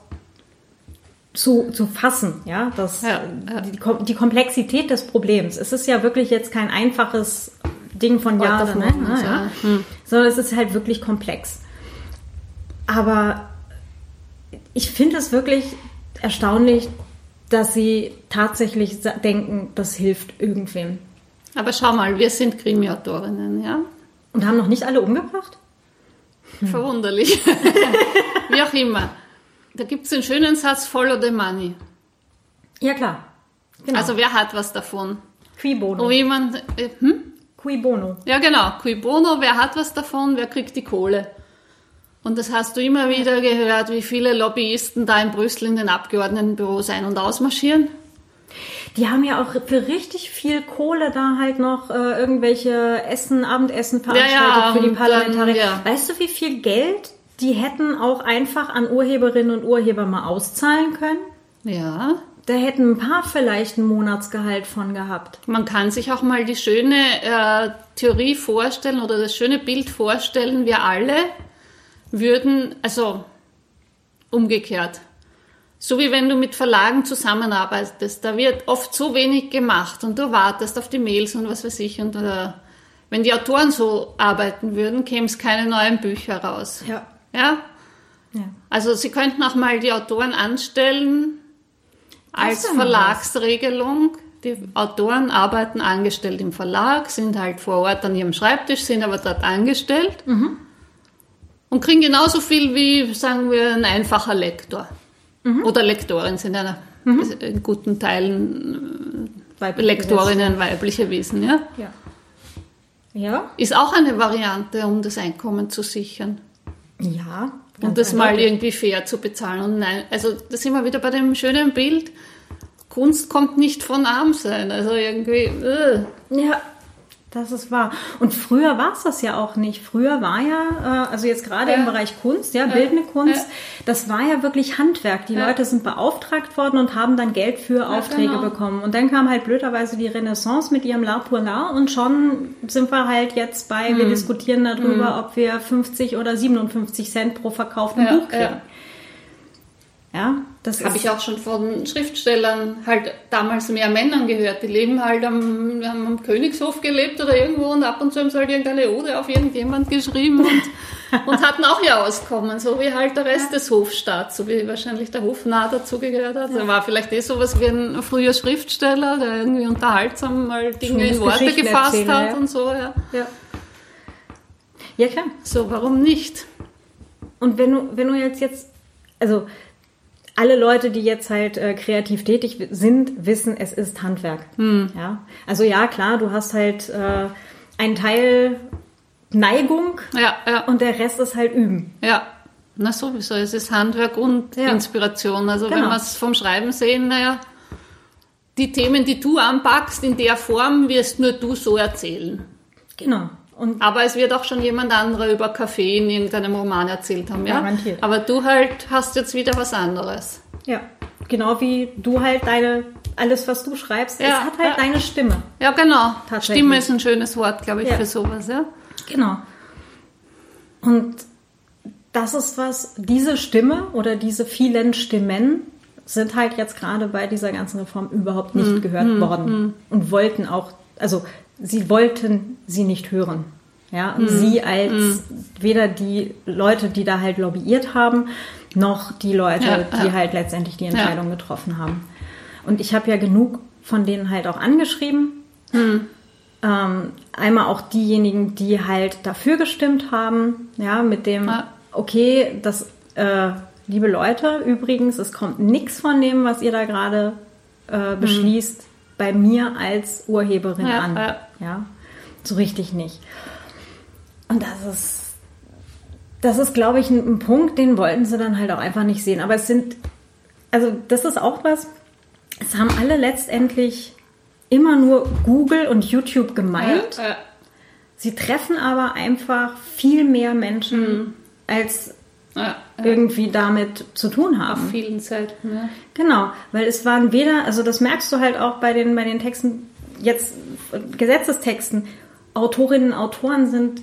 zu, zu fassen, ja, das, ja, ja. Die, die, Komplexität des Problems. Es ist ja wirklich jetzt kein einfaches Ding von ja oder nein, ne, ja. Hm. sondern es ist halt wirklich komplex. Aber ich finde es wirklich erstaunlich, dass sie tatsächlich denken, das hilft irgendwem. Aber schau mal, wir sind Krimiautorinnen, ja? Und haben noch nicht alle umgebracht? Hm. Verwunderlich. Wie auch immer. Da gibt es den schönen Satz, follow the money. Ja, klar. Genau. Also wer hat was davon? Qui bono. Wo jemand, äh, hm? Qui bono. Ja, genau. Qui bono, wer hat was davon, wer kriegt die Kohle? Und das hast du immer wieder gehört, wie viele Lobbyisten da in Brüssel in den Abgeordnetenbüros ein- und ausmarschieren. Die haben ja auch für richtig viel Kohle da halt noch äh, irgendwelche Essen, Abendessen veranstaltet ja, ja, für die Parlamentarier. Dann, ja. Weißt du, wie viel Geld die hätten auch einfach an Urheberinnen und Urheber mal auszahlen können? Ja. Da hätten ein paar vielleicht ein Monatsgehalt von gehabt. Man kann sich auch mal die schöne äh, Theorie vorstellen oder das schöne Bild vorstellen, wir alle würden, also umgekehrt, so wie wenn du mit Verlagen zusammenarbeitest, da wird oft so wenig gemacht und du wartest auf die Mails und was weiß ich. Und äh, wenn die Autoren so arbeiten würden, käme es keine neuen Bücher raus. Ja. ja. Ja? Also sie könnten auch mal die Autoren anstellen als Verlagsregelung. Die Autoren arbeiten angestellt im Verlag, sind halt vor Ort an ihrem Schreibtisch, sind aber dort angestellt mhm. und kriegen genauso viel wie, sagen wir, ein einfacher Lektor. Mhm. Oder Lektorin sind ja mhm. in guten Teilen äh, weibliche Lektorinnen, Wesen. weibliche Wesen, ja? ja? Ja. Ist auch eine Variante, um das Einkommen zu sichern. Ja. Und das mal irgendwie fair zu bezahlen. Und nein, also da sind wir wieder bei dem schönen Bild. Kunst kommt nicht von arm sein. Also irgendwie. Äh. Ja, das ist wahr. Und früher war es das ja auch nicht. Früher war ja, äh, also jetzt gerade ja. im Bereich Kunst, ja, bildende Kunst, ja. das war ja wirklich Handwerk. Die ja. Leute sind beauftragt worden und haben dann Geld für Aufträge genau. bekommen. Und dann kam halt blöderweise die Renaissance mit ihrem La pour La und schon sind wir halt jetzt bei, hm. wir diskutieren darüber, hm. ob wir 50 oder 57 Cent pro verkauften Buch kriegen. Ja, das habe ich auch schon von Schriftstellern halt damals mehr Männern gehört. Die leben halt am, haben am Königshof gelebt oder irgendwo und ab und zu haben sie halt irgendeine Ode auf irgendjemand geschrieben und und hatten auch ihr Auskommen, so wie halt der Rest ja. des Hofstaats, so wie wahrscheinlich der Hofnarr dazugehört hat. Ja. Er war vielleicht eh sowas wie ein früher Schriftsteller, der irgendwie unterhaltsam mal Dinge in Worte gefasst erzählen, hat ja. und so. Ja. ja. Ja, klar. So, warum nicht? Und wenn du, wenn du jetzt jetzt, also alle Leute, die jetzt halt äh, kreativ tätig sind, wissen, es ist Handwerk. Hm. Ja, also ja, klar, du hast halt äh, einen Teil Neigung ja, ja. und der Rest ist halt Üben. Ja, na sowieso. Es ist Handwerk und ja. Inspiration. Also genau. wenn wir es vom Schreiben sehen, naja, die Themen, die du anpackst, in der Form wirst nur du so erzählen. Genau. Und aber es wird auch schon jemand anderer über Kaffee in irgendeinem Roman erzählt haben, ja? Garantiert. Aber du halt hast jetzt wieder was anderes. Ja, genau wie du halt deine, alles was du schreibst, ja, es hat halt ja. deine Stimme. Ja, genau. Stimme ist ein schönes Wort, glaube ich, ja. für sowas, ja? Genau. Und das ist was, diese Stimme oder diese vielen Stimmen sind halt jetzt gerade bei dieser ganzen Reform überhaupt nicht hm, gehört hm, worden hm. und wollten auch, also sie wollten sie nicht hören. Ja, mhm. sie als mhm. weder die Leute, die da halt lobbyiert haben, noch die Leute, ja, die ja. halt letztendlich die Entscheidung ja. getroffen haben. Und ich habe ja genug von denen halt auch angeschrieben. Mhm. Ähm, einmal auch diejenigen, die halt dafür gestimmt haben, ja, mit dem, okay, das, äh, liebe Leute, übrigens, es kommt nichts von dem, was ihr da gerade äh, beschließt, bei mir als Urheberin ja, an. Ja. ja. So richtig nicht. Und das ist, das ist, glaube ich, ein, ein, Punkt, den wollten sie dann halt auch einfach nicht sehen. Aber es sind, also das ist auch was, es haben alle letztendlich immer nur Google und YouTube gemeint. Ja, sie treffen aber einfach viel mehr Menschen mhm. als ja, irgendwie damit zu tun haben. Auf vielen Seiten, ja. Genau, weil es waren weder, also das merkst du halt auch bei den, bei den Texten, jetzt Gesetzestexten, Autorinnen und Autoren sind,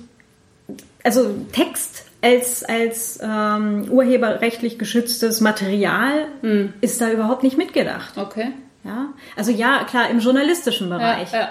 also Text als, als ähm, urheberrechtlich geschütztes Material hm. ist da überhaupt nicht mitgedacht. Okay. Ja, also ja, klar, im journalistischen Bereich. Ja, ja.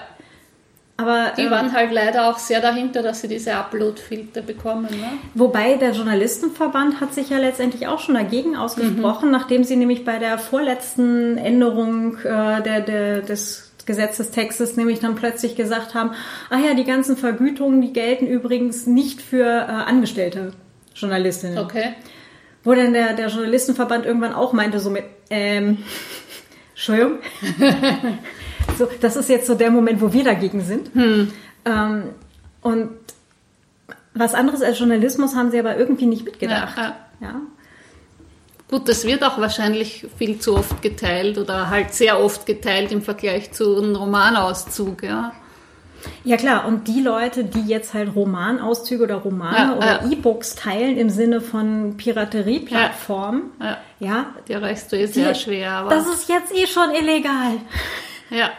Aber, die ähm, waren halt leider auch sehr dahinter, dass sie diese Upload-Filter bekommen. Ne? Wobei der Journalistenverband hat sich ja letztendlich auch schon dagegen ausgesprochen, mhm. nachdem sie nämlich bei der vorletzten Änderung äh, der, der, des Gesetzestextes nämlich dann plötzlich gesagt haben, ah ja, die ganzen Vergütungen, die gelten übrigens nicht für äh, angestellte Journalistinnen. Okay. Wo dann der, der Journalistenverband irgendwann auch meinte, so mit, ähm, Entschuldigung. so, das ist jetzt so der Moment, wo wir dagegen sind. Hm. Ähm, und was anderes als Journalismus haben sie aber irgendwie nicht mitgedacht. Ja, ja. ja. Gut, das wird auch wahrscheinlich viel zu oft geteilt oder halt sehr oft geteilt im Vergleich zu einem Romanauszug, ja. Ja klar, und die Leute, die jetzt halt Romanauszüge oder Romane ja, oder ja. E-Books teilen im Sinne von Piraterieplattformen, ja, ja, die erreichst du eh sehr schwer. Aber das ist jetzt eh schon illegal. Ja.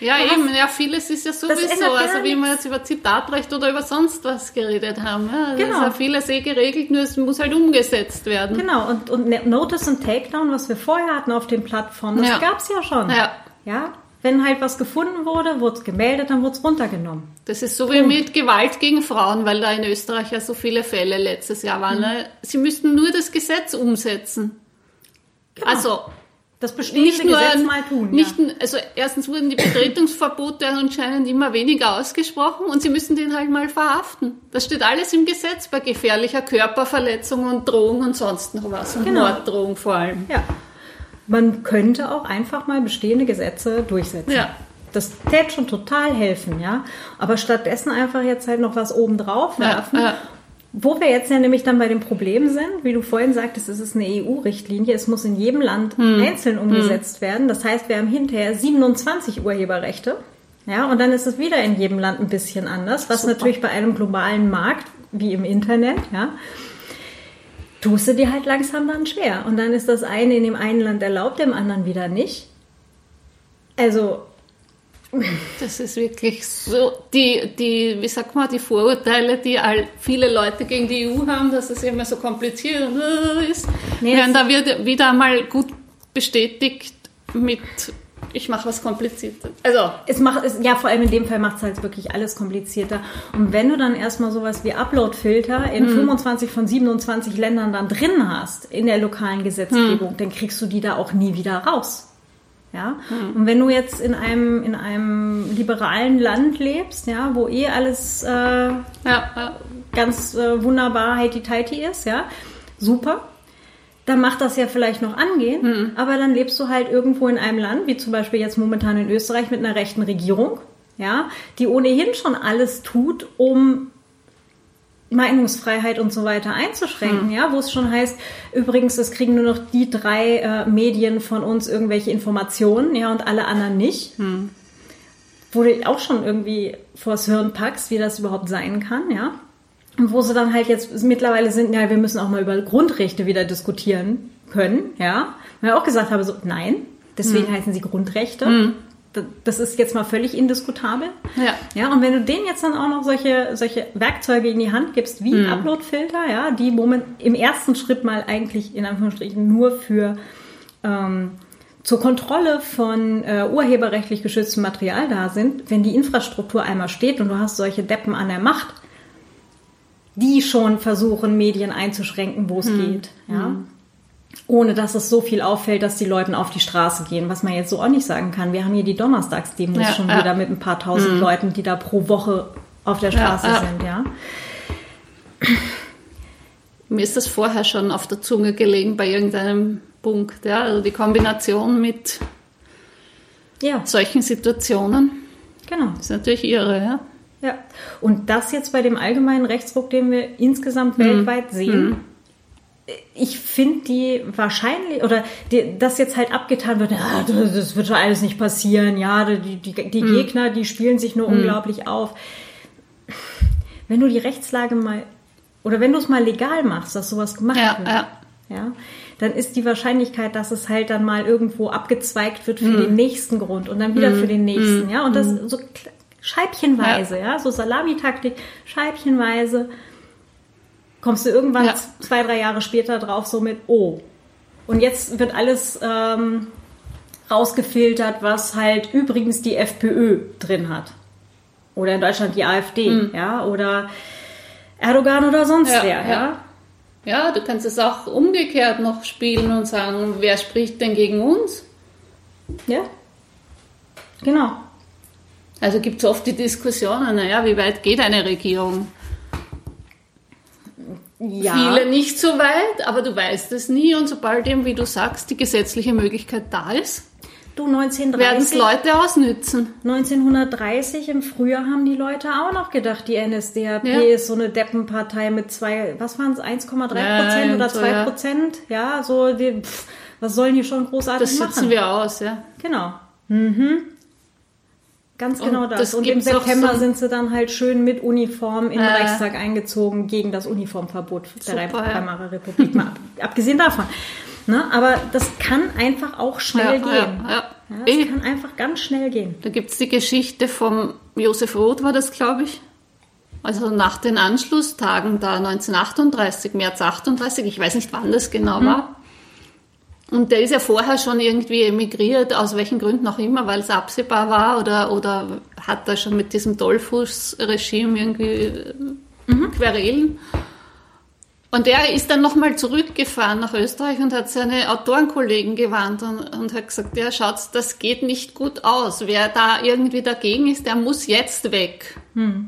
Ja, was? eben, ja, vieles ist ja sowieso, also wie wir jetzt über Zitatrecht oder über sonst was geredet haben. Ja, also genau. ist ja vieles eh geregelt, nur es muss halt umgesetzt werden. Genau, und, und ne-, Notice und Takedown, was wir vorher hatten auf den Plattformen, das ja. gab es ja schon. Ja. Ja, wenn halt was gefunden wurde, wurde es gemeldet, dann wurde es runtergenommen. Das ist so wie mit Gewalt gegen Frauen, weil da in Österreich ja so viele Fälle letztes Jahr waren. Mhm. Ne? Sie müssten nur das Gesetz umsetzen. Genau. Also das bestehende nicht nur, Gesetz mal tun. Nicht, ja. Also erstens wurden die Betretungsverbote anscheinend immer weniger ausgesprochen und sie müssen den halt mal verhaften. Das steht alles im Gesetz bei gefährlicher Körperverletzung und Drohung und sonst noch was. Und genau. Morddrohung vor allem. Ja. Man könnte auch einfach mal bestehende Gesetze durchsetzen. Ja. Das täte schon total helfen, ja. Aber stattdessen einfach jetzt halt noch was obendrauf werfen ja, ja. Wo wir jetzt ja nämlich dann bei dem Problem sind, wie du vorhin sagtest, es ist eine EU-Richtlinie, es muss in jedem Land hm. einzeln hm. umgesetzt hm. werden. Das heißt, wir haben hinterher 27 Urheberrechte. Ja, und dann ist es wieder in jedem Land ein bisschen anders, was Super. natürlich bei einem globalen Markt, wie im Internet, ja, tust du dir halt langsam dann schwer. Und dann ist das eine in dem einen Land erlaubt, im anderen wieder nicht. Also das ist wirklich so, die, die, wie sagt man, die Vorurteile, die all, viele Leute gegen die EU haben, dass es immer so kompliziert ist, nee, werden da wird wieder einmal gut bestätigt mit ich mache was komplizierter. Also, es macht es, ja, vor allem in dem Fall macht es halt wirklich alles komplizierter. Und wenn du dann erstmal sowas wie Upload-Filter in 25 von 27 Ländern dann drin hast, in der lokalen Gesetzgebung, dann kriegst du die da auch nie wieder raus. Ja? Und wenn du jetzt in einem, in einem liberalen Land lebst, ja, wo eh alles äh, ja, ja. ganz äh, wunderbar heiti-teiti ist, ja, super. Dann macht das ja vielleicht noch angehen, aber dann lebst du halt irgendwo in einem Land, wie zum Beispiel jetzt momentan in Österreich mit einer rechten Regierung, ja, die ohnehin schon alles tut, um Meinungsfreiheit und so weiter einzuschränken, ja, wo es schon heißt, übrigens, es kriegen nur noch die drei äh, Medien von uns irgendwelche Informationen, ja, und alle anderen nicht. Wo du auch schon irgendwie vors Hirn packst, wie das überhaupt sein kann, ja. Und wo sie dann halt jetzt mittlerweile sind, ja, wir müssen auch mal über Grundrechte wieder diskutieren können, ja. Und ich auch gesagt habe, so, nein, deswegen heißen sie Grundrechte. Da- Das ist jetzt mal völlig indiskutabel. Ja. Ja, und wenn du denen jetzt dann auch noch solche, solche Werkzeuge in die Hand gibst, wie Uploadfilter, ja, die moment im ersten Schritt mal eigentlich in Anführungsstrichen nur für ähm, zur Kontrolle von äh, urheberrechtlich geschütztem Material da sind, wenn die Infrastruktur einmal steht und du hast solche Deppen an der Macht, die schon versuchen, Medien einzuschränken, wo es geht, ja. Ohne dass es so viel auffällt, dass die Leute auf die Straße gehen, was man jetzt so auch nicht sagen kann. Wir haben hier die Donnerstagsdemos Ja, schon ja. wieder mit ein paar tausend Leuten, die da pro Woche auf der Straße ja. sind, ja. Mir ist das vorher schon auf der Zunge gelegen bei irgendeinem Punkt. Ja? Also die Kombination mit solchen Situationen genau. ist natürlich irre. Ja? Ja. Und das jetzt bei dem allgemeinen Rechtsruck, den wir insgesamt weltweit sehen, ich finde die wahrscheinlich, oder die, das jetzt halt abgetan wird, ja, das das wird schon alles nicht passieren, ja, die, die, die Gegner, die spielen sich nur unglaublich auf. Wenn du die Rechtslage mal, oder wenn du es mal legal machst, dass sowas gemacht Ja, wird, ja. ja, dann ist die Wahrscheinlichkeit, dass es halt dann mal irgendwo abgezweigt wird für den nächsten Grund und dann wieder für den nächsten, ja, und das so kle- scheibchenweise, ja, so Salamitaktik, scheibchenweise kommst du irgendwann Ja. zwei, drei Jahre später drauf so mit, oh, und jetzt wird alles ähm, rausgefiltert, was halt übrigens die FPÖ drin hat. Oder in Deutschland die AfD, ja, oder Erdogan oder sonst Ja, wer, ja. ja. Ja, du kannst es auch umgekehrt noch spielen und sagen, wer spricht denn gegen uns? Ja. Genau. Also gibt es oft die Diskussionen, naja, wie weit geht eine Regierung? Ja. Viele nicht so weit, aber du weißt es nie und sobald eben, wie du sagst, die gesetzliche Möglichkeit da ist, werden es 1930, Leute ausnützen. 1930 im Frühjahr haben die Leute auch noch gedacht, die NSDAP Ja. ist so eine Deppenpartei mit zwei, was waren es, 1,3 Ja, Prozent oder so, 2 ja. Prozent? Ja, so, die, pff, was sollen die schon großartig Das machen? sitzen wir aus, ja. Genau. Mhm. Ganz Und genau das. das Und im September so- sind sie dann halt schön mit Uniform in den Äh. Reichstag eingezogen gegen das Uniformverbot der Super, ja. Weimarer Republik. Mal ab, abgesehen davon. Ne? Aber das kann einfach auch schnell Ja, gehen. ja, ja. Ja, das kann einfach ganz schnell gehen. Da gibt es die Geschichte vom Josef Roth, war das, glaube ich. Also nach den Anschlusstagen da 1938, März 38, ich weiß nicht, wann das genau war. Und der ist ja vorher schon irgendwie emigriert, aus welchen Gründen auch immer, weil es absehbar war oder, oder hat da schon mit diesem Dollfuß-Regime irgendwie äh, Querelen. Und er ist dann nochmal zurückgefahren nach Österreich und hat seine Autorenkollegen gewarnt und, und hat gesagt, ja, schaut, das geht nicht gut aus. Wer da irgendwie dagegen ist, der muss jetzt weg.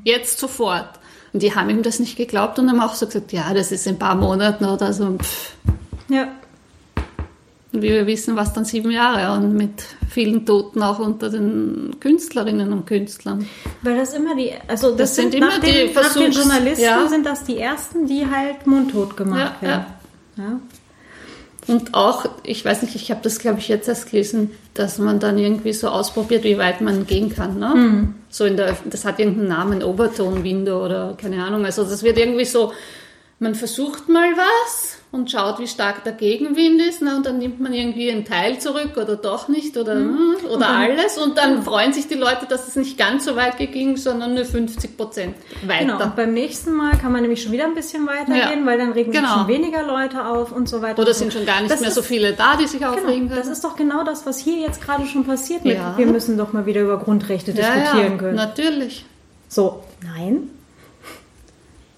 Jetzt sofort. Und die haben ihm das nicht geglaubt und haben auch so gesagt, ja, das ist in ein paar Monaten oder so. Pff. Ja. Und wie wir wissen, was dann sieben Jahre und mit vielen Toten auch unter den Künstlerinnen und Künstlern. Weil das immer die, also das, Das sind sind, immer nach, die den, nach den Versuchs- Journalisten ja. sind das die ersten, die halt mundtot gemacht Ja, werden. Ja. Und auch, ich weiß nicht, ich habe das, glaube ich, jetzt erst gelesen, dass man dann irgendwie so ausprobiert, wie weit man gehen kann. Ne? So in der, das hat irgendeinen Namen, Overton Window oder keine Ahnung. Also das wird irgendwie so, man versucht mal was und schaut, wie stark der Gegenwind ist. Ne? Und dann nimmt man irgendwie einen Teil zurück oder doch nicht oder, mhm. oder dann, alles. Und dann ja. freuen sich die Leute, dass es nicht ganz so weit ging, sondern nur 50 Prozent weiter. Genau. Und beim nächsten Mal kann man nämlich schon wieder ein bisschen weitergehen, ja. weil dann regen genau. sich schon weniger Leute auf und so weiter. Oder sind schon gar nicht das mehr ist, so viele da, die sich genau, aufregen können. Das ist doch genau das, was hier jetzt gerade schon passiert. Mit, ja. Wir müssen doch mal wieder über Grundrechte diskutieren können. Natürlich. So, nein.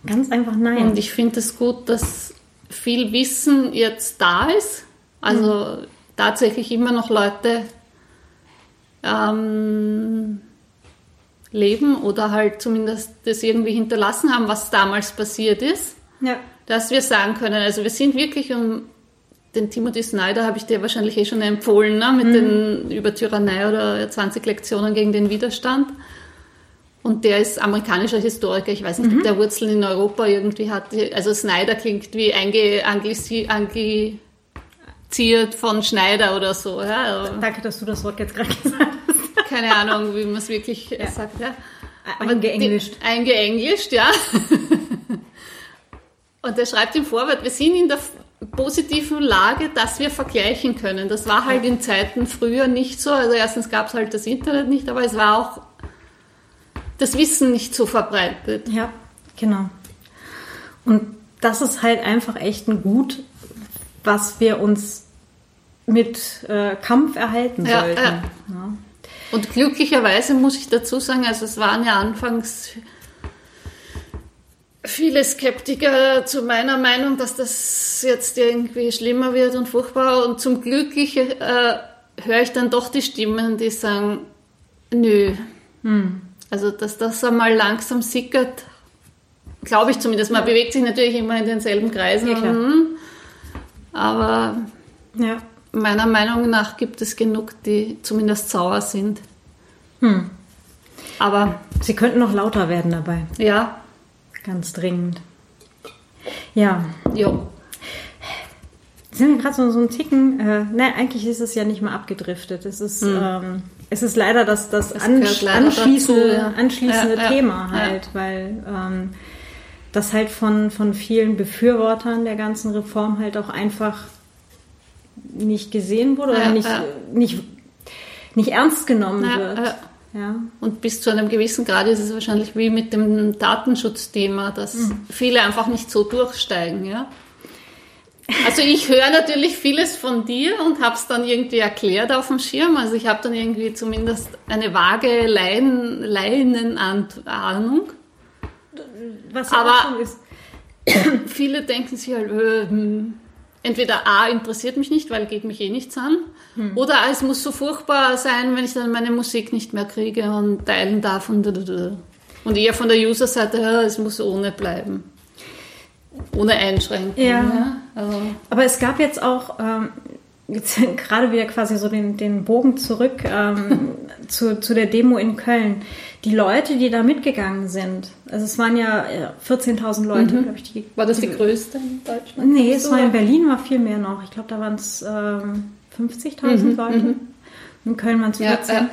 Ganz einfach nein. Und ich finde es gut, dass viel Wissen jetzt da ist. Also mhm. tatsächlich immer noch Leute ähm, leben oder halt zumindest das irgendwie hinterlassen haben, was damals passiert ist. Ja. Dass wir sagen können, also wir sind wirklich um den Timothy Snyder habe ich dir wahrscheinlich eh schon empfohlen, ne, mit mhm. den über Tyrannei oder 20 Lektionen gegen den Widerstand. Und der ist amerikanischer Historiker. Ich weiß nicht, mhm. ob der Wurzeln in Europa irgendwie hat. Also Snyder klingt wie angliziert von Schneider oder so. Ja. Also Danke, dass du das Wort jetzt gerade gesagt hast. Keine Ahnung, wie man es wirklich ja. sagt. Ja. Eingeenglischt. Eingeenglischt, ja. Und er schreibt im Vorwort, wir sind in der positiven Lage, dass wir vergleichen können. Das war halt in Zeiten früher nicht so. Also erstens gab es halt das Internet nicht, aber es war auch das Wissen nicht so verbreitet. Ja, genau. Und das ist halt einfach echt ein Gut, was wir uns mit äh, Kampf erhalten ja, sollten. Ja. Ja. Und glücklicherweise muss ich dazu sagen, also es waren ja anfangs viele Skeptiker zu meiner Meinung, dass das jetzt irgendwie schlimmer wird und furchtbar. Und zum Glück äh, höre ich dann doch die Stimmen, die sagen, nö. Hm. Also, dass das einmal langsam sickert, glaube ich zumindest. Man ja. bewegt sich natürlich immer in denselben Kreisen. Ja, mhm. aber ja. meiner Meinung nach gibt es genug, die zumindest sauer sind. Hm. Aber sie könnten noch lauter werden dabei. Ja. Ganz dringend. Ja. Jo sind wir gerade so, so ein Ticken, äh, nein, eigentlich ist es ja nicht mal abgedriftet. Es ist, mhm. ähm, es ist leider das, das, das ansch anschließende, dazu, ja. anschließende ja, Thema halt, weil ähm, das halt von, von vielen Befürwortern der ganzen Reform halt auch einfach nicht gesehen wurde oder nicht, nicht, nicht ernst genommen wird. Ja. Und bis zu einem gewissen Grad ist es wahrscheinlich wie mit dem Datenschutzthema, dass mhm. viele einfach nicht so durchsteigen, ja. Also ich höre natürlich vieles von dir und habe es dann irgendwie erklärt auf dem Schirm. Also ich habe dann irgendwie zumindest eine vage Laien, Laienenahnung. Was Aber ist. viele denken sich halt, äh, hm, entweder A, interessiert mich nicht, weil geht mich eh nichts an. Hm. Oder es muss so furchtbar sein, wenn ich dann meine Musik nicht mehr kriege und teilen darf. Und, und eher von der User-Seite, ja, es muss ohne bleiben ohne Einschränkungen. Ja. ja. Also. Aber es gab jetzt auch ähm, jetzt gerade wieder quasi so den, den Bogen zurück ähm, zu, zu der Demo in Köln. Die Leute, die da mitgegangen sind, also es waren ja 14.000 Leute, mhm. glaube ich. Die, war das die, die, größte in Deutschland? Nee, es war in Berlin war viel mehr noch. Ich glaube, da waren es ähm, 50.000 mhm. Leute. Mhm. In Köln waren es 14. Ja, ja.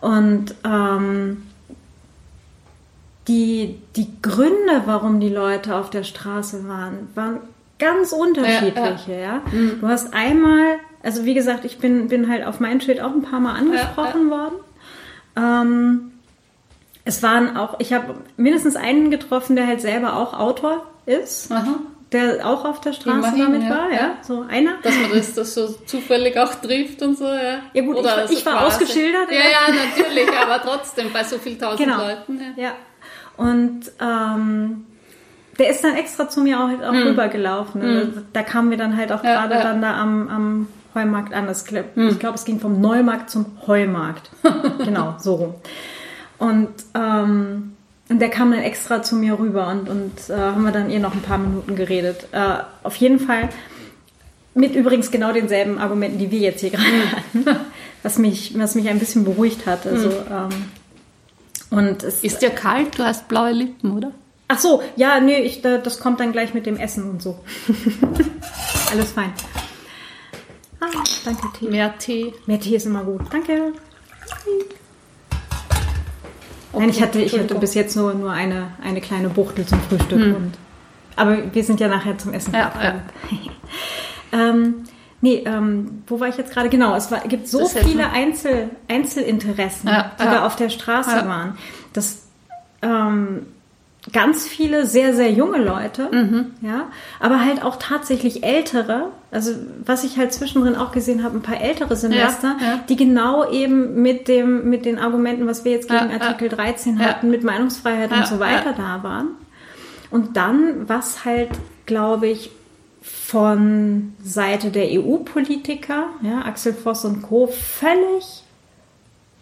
Und ähm, die, die Gründe, warum die Leute auf der Straße waren, waren ganz unterschiedliche. Ja, ja. ja. Mhm. Du hast einmal, also wie gesagt, ich bin, bin halt auf mein Schild auch ein paar Mal angesprochen worden. Ähm, es waren auch, ich habe mindestens einen getroffen, der halt selber auch Autor ist. Aha. Der auch auf der Straße Immerhin, damit war, ja. So einer. Dass man das, das so zufällig auch trifft und so, ja. Ja gut, Oder ich, ich war quasi. ausgeschildert. Ja, ja, natürlich, aber trotzdem bei so vielen tausend genau. Leuten. Ja. Und ähm, der ist dann extra zu mir auch, auch mhm. rübergelaufen. Mhm. Da kamen wir dann halt auch ja, gerade ja. dann da am, am Heumarkt an. Das, mhm. Ich glaube, es ging vom Neumarkt zum Heumarkt. genau, so rum. Und, ähm, und der kam dann extra zu mir rüber und, und äh, haben wir dann eh noch ein paar Minuten geredet. Äh, auf jeden Fall mit übrigens genau denselben Argumenten, die wir jetzt hier gerade mhm. hatten, was mich, was mich ein bisschen beruhigt hat. Also, mhm. ähm, und es ist dir kalt? Du hast blaue Lippen, oder? Ach so, ja, nee, ich, das kommt dann gleich mit dem Essen und so. Alles fein. Ah, danke, Tee. Mehr Tee. Mehr Tee ist immer gut. Danke. Okay, Nein, ich hatte, ich hatte bis jetzt nur, nur eine, eine kleine Buchtel zum Frühstück hm. und aber wir sind ja nachher zum Essen. Ja, ja. ähm, nee, ähm, wo war ich jetzt gerade? Genau, es war, gibt so Das viele. Einzel, Einzelinteressen, Ja, die ja. da auf der Straße Ja. waren. Das ähm, ganz viele sehr, sehr junge Leute, Mhm. ja, aber halt auch tatsächlich ältere, also was ich halt zwischendrin auch gesehen habe, ein paar ältere Semester, Ja, ja. die genau eben mit dem, mit den Argumenten, was wir jetzt gegen Ja. Artikel 13 Ja. hatten, mit Meinungsfreiheit und so weiter da waren. Und dann, was halt, glaube ich, von Seite der EU-Politiker, ja, Axel Voss und Co., völlig,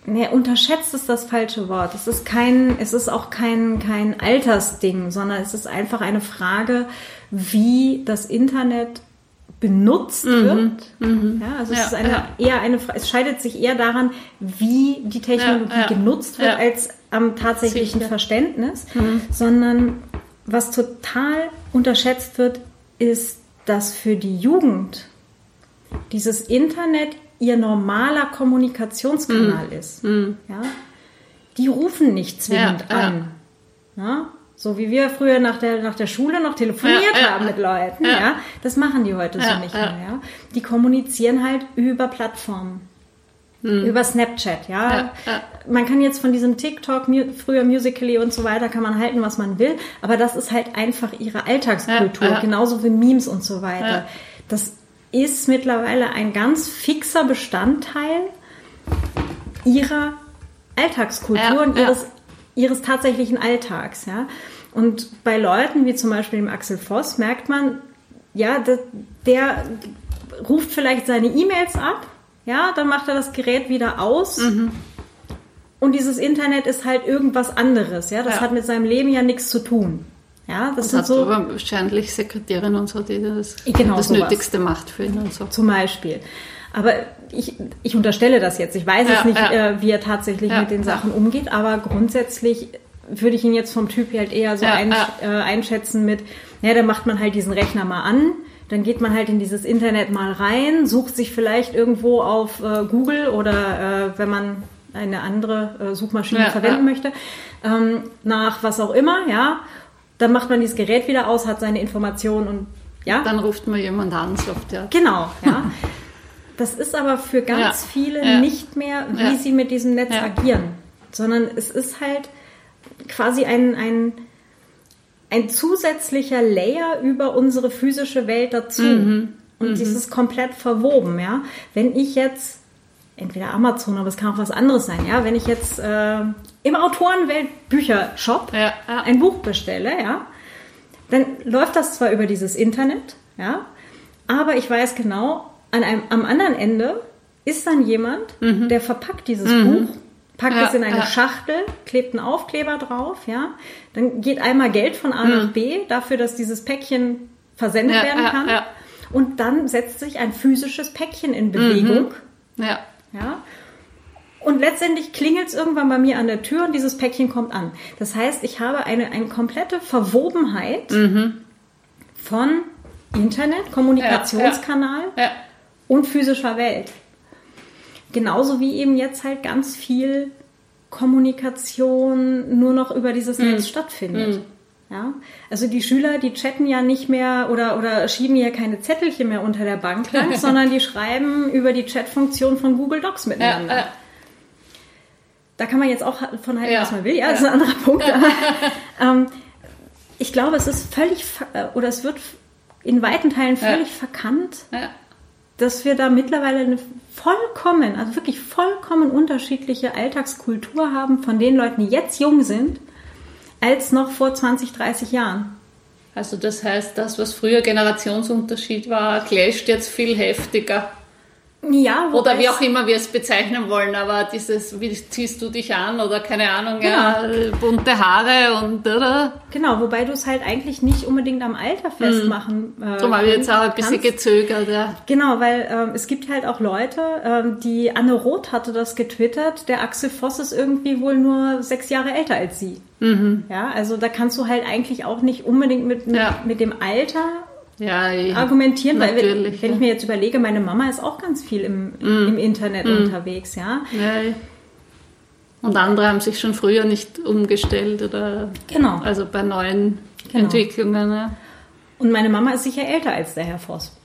ne, unterschätzt ist das falsche Wort. Es ist kein, es ist auch kein, kein Altersding, sondern es ist einfach eine Frage, wie das Internet benutzt wird. Ja, also es Ja, ist eine, ja. eher eine, es scheidet sich eher daran, wie die Technologie Ja, genutzt wird, als am tatsächlichen Sicher. Verständnis, sondern was total unterschätzt wird, ist, dass für die Jugend dieses Internet ihr normaler Kommunikationskanal ist. Ja? Die rufen nicht zwingend Ja, an. Ja? So wie wir früher nach der, nach der Schule noch telefoniert haben mit Leuten. Ja. Das machen die heute so nicht mehr. Die kommunizieren halt über Plattformen. Über Snapchat, ja. Ja, ja. Man kann jetzt von diesem TikTok, früher Musically und so weiter, kann man halten, was man will, aber das ist halt einfach ihre Alltagskultur, Ja, genauso wie Memes und so weiter. Das ist mittlerweile ein ganz fixer Bestandteil ihrer Alltagskultur und ihres, ihres tatsächlichen Alltags, ja. Und bei Leuten wie zum Beispiel dem Axel Voss merkt man, ja, der, der ruft vielleicht seine E-Mails ab, ja, dann macht er das Gerät wieder aus. Mhm. Und dieses Internet ist halt irgendwas anderes, ja. Das Ja. hat mit seinem Leben ja nichts zu tun. Ja, das, Das sind hat so aber wahrscheinlich Sekretärin und so, die das, Genau, das sowas. Nötigste macht für ihn und so. zum Beispiel. Aber ich, ich unterstelle das jetzt. Ich weiß Ja, jetzt nicht, ja. äh, wie er tatsächlich mit den. Sachen umgeht, aber grundsätzlich würde ich ihn jetzt vom Typ halt eher so Ja, ein, ja. Äh, einschätzen mit, ja, da macht man halt diesen Rechner mal an, dann geht man halt in dieses Internet mal rein, sucht sich vielleicht irgendwo auf äh, Google oder äh, wenn man eine andere äh, Suchmaschine Ja, verwenden ja. möchte, ähm, nach was auch immer, ja. Dann macht man dieses Gerät wieder aus, hat seine Informationen und ja. Dann ruft man jemand an, sagt ja. Genau, ja. Das ist aber für ganz Ja, viele ja. nicht mehr, wie Ja. sie mit diesem Netz agieren, sondern es ist halt quasi ein, ein, ein zusätzlicher Layer über unsere physische Welt dazu. Mhm. Und das ist komplett verwoben, ja. Wenn ich jetzt, entweder Amazon, aber es kann auch was anderes sein, ja, wenn ich jetzt äh, im Autorenwelt-Büchershop Ja, ja. ein Buch bestelle, ja, dann läuft das zwar über dieses Internet, ja, aber ich weiß genau, an einem, am anderen Ende ist dann jemand, der verpackt dieses Buch, packt Mhm. Ja, es in eine ja. Schachtel, klebt einen Aufkleber drauf, ja, dann geht einmal Geld von A nach B dafür, dass dieses Päckchen versendet Mhm. Ja, werden kann. Und dann setzt sich ein physisches Päckchen in Bewegung. Ja. Ja. Und letztendlich klingelt es irgendwann bei mir an der Tür und dieses Päckchen kommt an. Das heißt, ich habe eine, eine komplette Verwobenheit von Internet, Kommunikationskanal und physischer Welt. Genauso wie eben jetzt halt ganz viel Kommunikation nur noch über dieses Netz stattfindet. Ja, also die Schüler, die chatten ja nicht mehr oder, oder schieben ja keine Zettelchen mehr unter der Bank lang, sondern die schreiben über die Chatfunktion von Google Docs miteinander. ja. Da kann man jetzt auch von halten, Ja. was man will. Ja, das ist ein anderer Punkt. Aber, ähm, ich glaube, es ist völlig, äh, oder es wird in weiten Teilen völlig verkannt. Dass wir da mittlerweile eine vollkommen, also wirklich vollkommen unterschiedliche Alltagskultur haben von den Leuten, die jetzt jung sind, als noch vor 20, 30 Jahren. Also das heißt, das, was früher Generationsunterschied war, clasht jetzt viel heftiger. Ja, Oder wie auch immer wir es bezeichnen wollen, aber dieses, wie ziehst du dich an oder keine Ahnung, ja, bunte Haare und oder? Genau, wobei du es halt eigentlich nicht unbedingt am Alter festmachen äh, Darum habe ich jetzt auch ein bisschen kannst. gezögert, ja. Genau, weil ähm, es gibt halt auch Leute, ähm, die Anne Roth hatte das getwittert, der Axel Voss ist irgendwie wohl nur sechs Jahre älter als sie. Ja, also da kannst du halt eigentlich auch nicht unbedingt mit, mit, Ja. mit dem Alter Ja, ich- argumentieren, weil wenn, wenn ja. ich mir jetzt überlege, meine Mama ist auch ganz viel im, im Internet unterwegs, ja. ja. Und andere haben sich schon früher nicht umgestellt oder Genau. also bei neuen Genau. Entwicklungen. Ja. Und meine Mama ist sicher älter als der Herr Voss.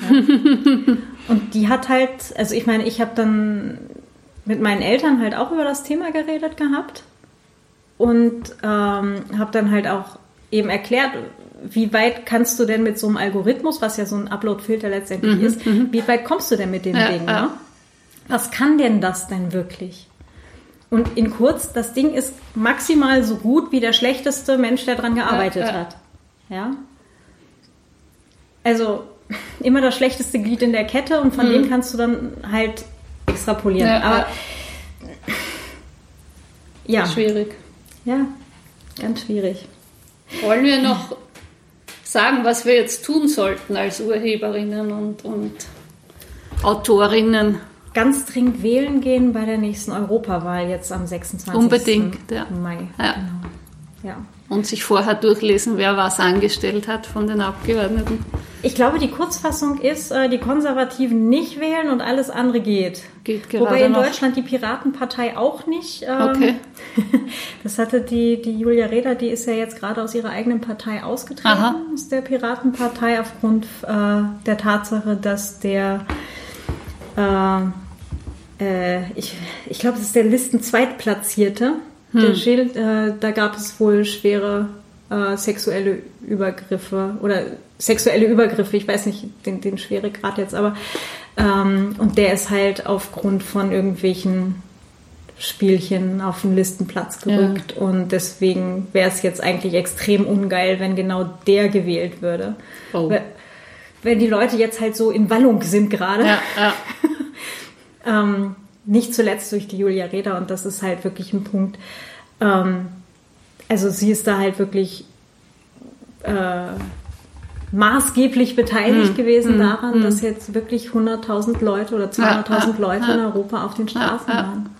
Ja. und die hat halt, also ich meine, ich habe dann mit meinen Eltern halt auch über das Thema geredet gehabt und ähm, habe dann halt auch eben erklärt, wie weit kannst du denn mit so einem Algorithmus, was ja so ein Upload-Filter letztendlich mhm, ist, mhm. wie weit kommst du denn mit dem ja, Ding? Ja. Ne? Was kann denn das denn wirklich? Und in kurz, das Ding ist maximal so gut wie der schlechteste Mensch, der dran gearbeitet ja, hat. Ja. Also immer das schlechteste Glied in der Kette und von mhm. dem kannst du dann halt extrapolieren. Aber ja. Schwierig. Ja, ganz schwierig. Wollen wir noch sagen, was wir jetzt tun sollten als Urheberinnen und, und Autorinnen? Ganz dringend wählen gehen bei der nächsten Europawahl jetzt am 26. Unbedingt, ja. Mai. Ja. Genau. ja. Und sich vorher durchlesen, wer was angestellt hat von den Abgeordneten. Ich glaube, die Kurzfassung ist, äh, die Konservativen nicht wählen und alles andere geht. Geht gerade Wobei in noch. Deutschland die Piratenpartei auch nicht. Ähm, okay. Das hatte die, die Julia Reda, die ist ja jetzt gerade aus ihrer eigenen Partei ausgetreten, Aha. aus der Piratenpartei, aufgrund äh, der Tatsache, dass der, äh, äh, ich, ich glaube, es ist der Listen Zweitplatzierte, hm. der Schild, äh, da gab es wohl schwere äh, sexuelle Übergriffe oder sexuelle Übergriffe, ich weiß nicht den, den Schweregrad jetzt, aber ähm, und der ist halt aufgrund von irgendwelchen Spielchen auf den Listenplatz gerückt ja. und deswegen wäre es jetzt eigentlich extrem ungeil, wenn genau der gewählt würde. Oh. Wenn die Leute jetzt halt so in Wallung sind gerade. Ja, ja. ähm, nicht zuletzt durch die Julia Reda und das ist halt wirklich ein Punkt. Ähm, also sie ist da halt wirklich äh, maßgeblich beteiligt mm, gewesen mm, daran, mm. dass jetzt wirklich 100.000 Leute oder 200.000 ja, Leute ja, in Europa auf den Straßen ja, waren.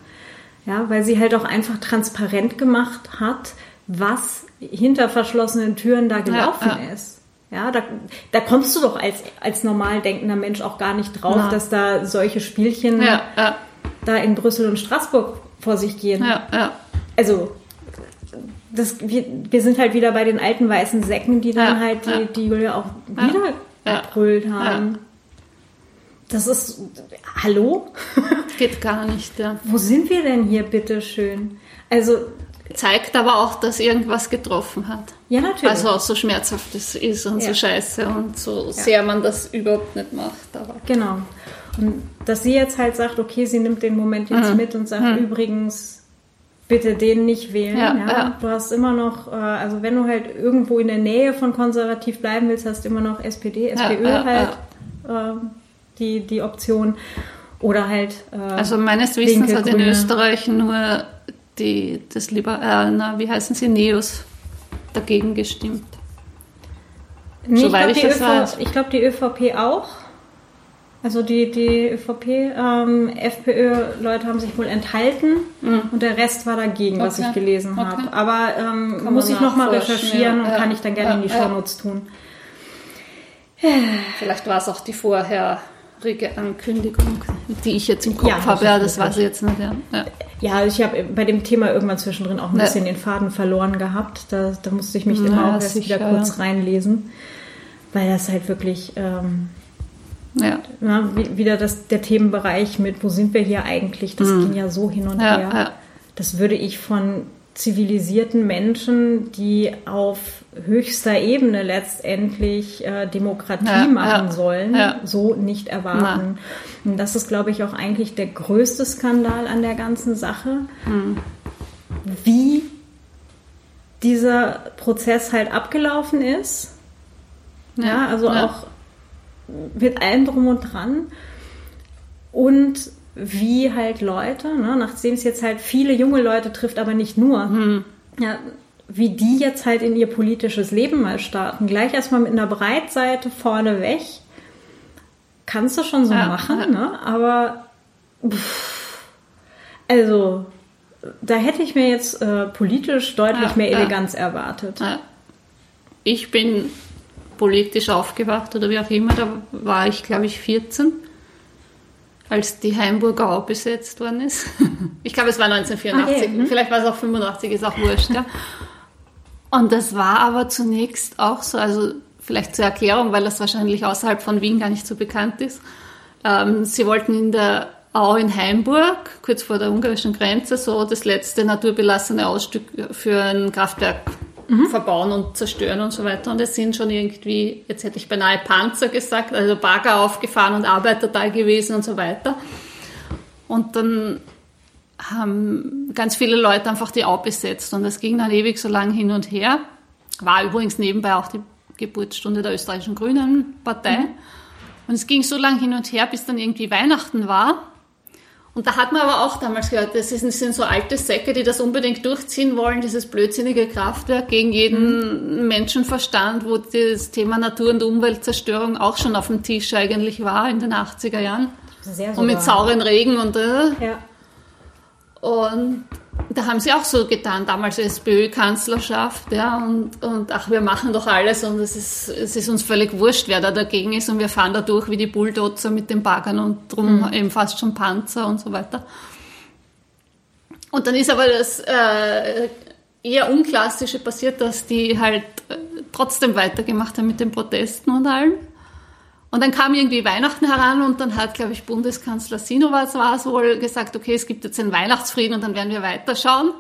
Ja, weil sie halt auch einfach transparent gemacht hat, was hinter verschlossenen Türen da gelaufen ist. Ja, da, da kommst du doch als, als normal denkender Mensch auch gar nicht drauf, dass da solche Spielchen da in Brüssel und Straßburg vor sich gehen. Also das, wir, wir sind halt wieder bei den alten weißen Säcken, die dann ja, halt die, ja. die Julia auch wieder ja. gebrüllt haben. Das ist, hallo? Geht gar nicht, ja. Wo sind wir denn hier, bitteschön? Also. Zeigt aber auch, dass irgendwas getroffen hat. Ja, natürlich. Also so schmerzhaft es ist und so scheiße und so sehr man das überhaupt nicht macht. Aber. Genau. Und dass sie jetzt halt sagt, okay, sie nimmt den Moment jetzt mhm. mit und sagt, mhm. übrigens, bitte den nicht wählen. Ja, ja. ja, Du hast immer noch, äh, also wenn du halt irgendwo in der Nähe von konservativ bleiben willst, hast du immer noch SPD, SPÖ halt äh, die, die Option. Oder halt. Äh, also meines Wissens linke, hat in Österreich nur die, das Liber, äh, na, wie heißen sie, Neos dagegen gestimmt. Nee, Soweit ich glaube, die, glaub, die ÖVP auch. Also die, die ÖVP, ähm, FPÖ-Leute haben sich wohl enthalten mhm. und der Rest war dagegen, okay. was ich gelesen okay. habe. Aber ähm, muss ich nochmal recherchieren ja. und ja. kann ich dann gerne ja. in die Shownotes tun. Vielleicht war es auch die vorherige Ankündigung, die ich jetzt im Kopf habe. Ja, das weiß ich jetzt nicht. Ja, ja. ich habe bei dem Thema irgendwann zwischendrin auch ein bisschen den Faden verloren gehabt. Da, da musste ich mich immer auch erst wieder kurz reinlesen, weil das halt wirklich... Ähm, ja. ja wieder das, der Themenbereich mit, wo sind wir hier eigentlich? Das mhm. ging ja so hin und ja, her. Ja. Das würde ich von zivilisierten Menschen, die auf höchster Ebene letztendlich äh, Demokratie ja, machen ja, sollen, ja. so nicht erwarten. Und das ist, glaube ich, auch eigentlich der größte Skandal an der ganzen Sache, mhm. wie dieser Prozess halt abgelaufen ist. Ja, also auch mit allem drum und dran. Und wie halt Leute, ne, nachdem es jetzt halt viele junge Leute trifft, aber nicht nur, mhm. ja, wie die jetzt halt in ihr politisches Leben mal starten. Gleich erstmal mit einer Breitseite vorne weg. Kannst du schon so ja, machen, ja. ne? Aber pff, also da hätte ich mir jetzt äh, politisch deutlich ja, mehr Eleganz erwartet. Ich bin politisch aufgewacht oder wie auch immer. Da war ich, glaube ich, 14, als die Heimburger Au besetzt worden ist. ich glaube, es war 1984, okay. Mhm. vielleicht war es auch 85, ist auch wurscht. Ja. Und das war aber zunächst auch so, also vielleicht zur Erklärung, weil das wahrscheinlich außerhalb von Wien gar nicht so bekannt ist. Ähm, sie wollten in der Au in Heimburg, kurz vor der ungarischen Grenze, so das letzte naturbelassene Ausstück für ein Kraftwerk mhm. verbauen und zerstören und so weiter. Und es sind schon irgendwie, jetzt hätte ich beinahe Panzer gesagt, also Bagger aufgefahren und Arbeiter da gewesen und so weiter. Und dann haben ganz viele Leute einfach die Au besetzt und es ging dann ewig so lang hin und her. War übrigens nebenbei auch die Geburtsstunde der österreichischen Grünen Partei. Mhm. Und es ging so lang hin und her, bis dann irgendwie Weihnachten war. Und da hat man aber auch damals gehört, das sind so alte Säcke, die das unbedingt durchziehen wollen, dieses blödsinnige Kraftwerk gegen jeden mhm. Menschenverstand, wo das Thema Natur- und Umweltzerstörung auch schon auf dem Tisch eigentlich war in den 80er Jahren. Sehr und mit sauren Regen und äh. Ja. Und da haben sie auch so getan, damals SPÖ-Kanzlerschaft, ja, und, und ach, wir machen doch alles und es ist, es ist uns völlig wurscht, wer da dagegen ist und wir fahren da durch wie die Bulldozer mit den Baggern und drum mhm. eben fast schon Panzer und so weiter. Und dann ist aber das äh, eher Unklassische passiert, dass die halt äh, trotzdem weitergemacht haben mit den Protesten und allem. Und dann kam irgendwie Weihnachten heran und dann hat, glaube ich, Bundeskanzler Sinowatz war es wohl gesagt, okay, es gibt jetzt einen Weihnachtsfrieden und dann werden wir weiterschauen.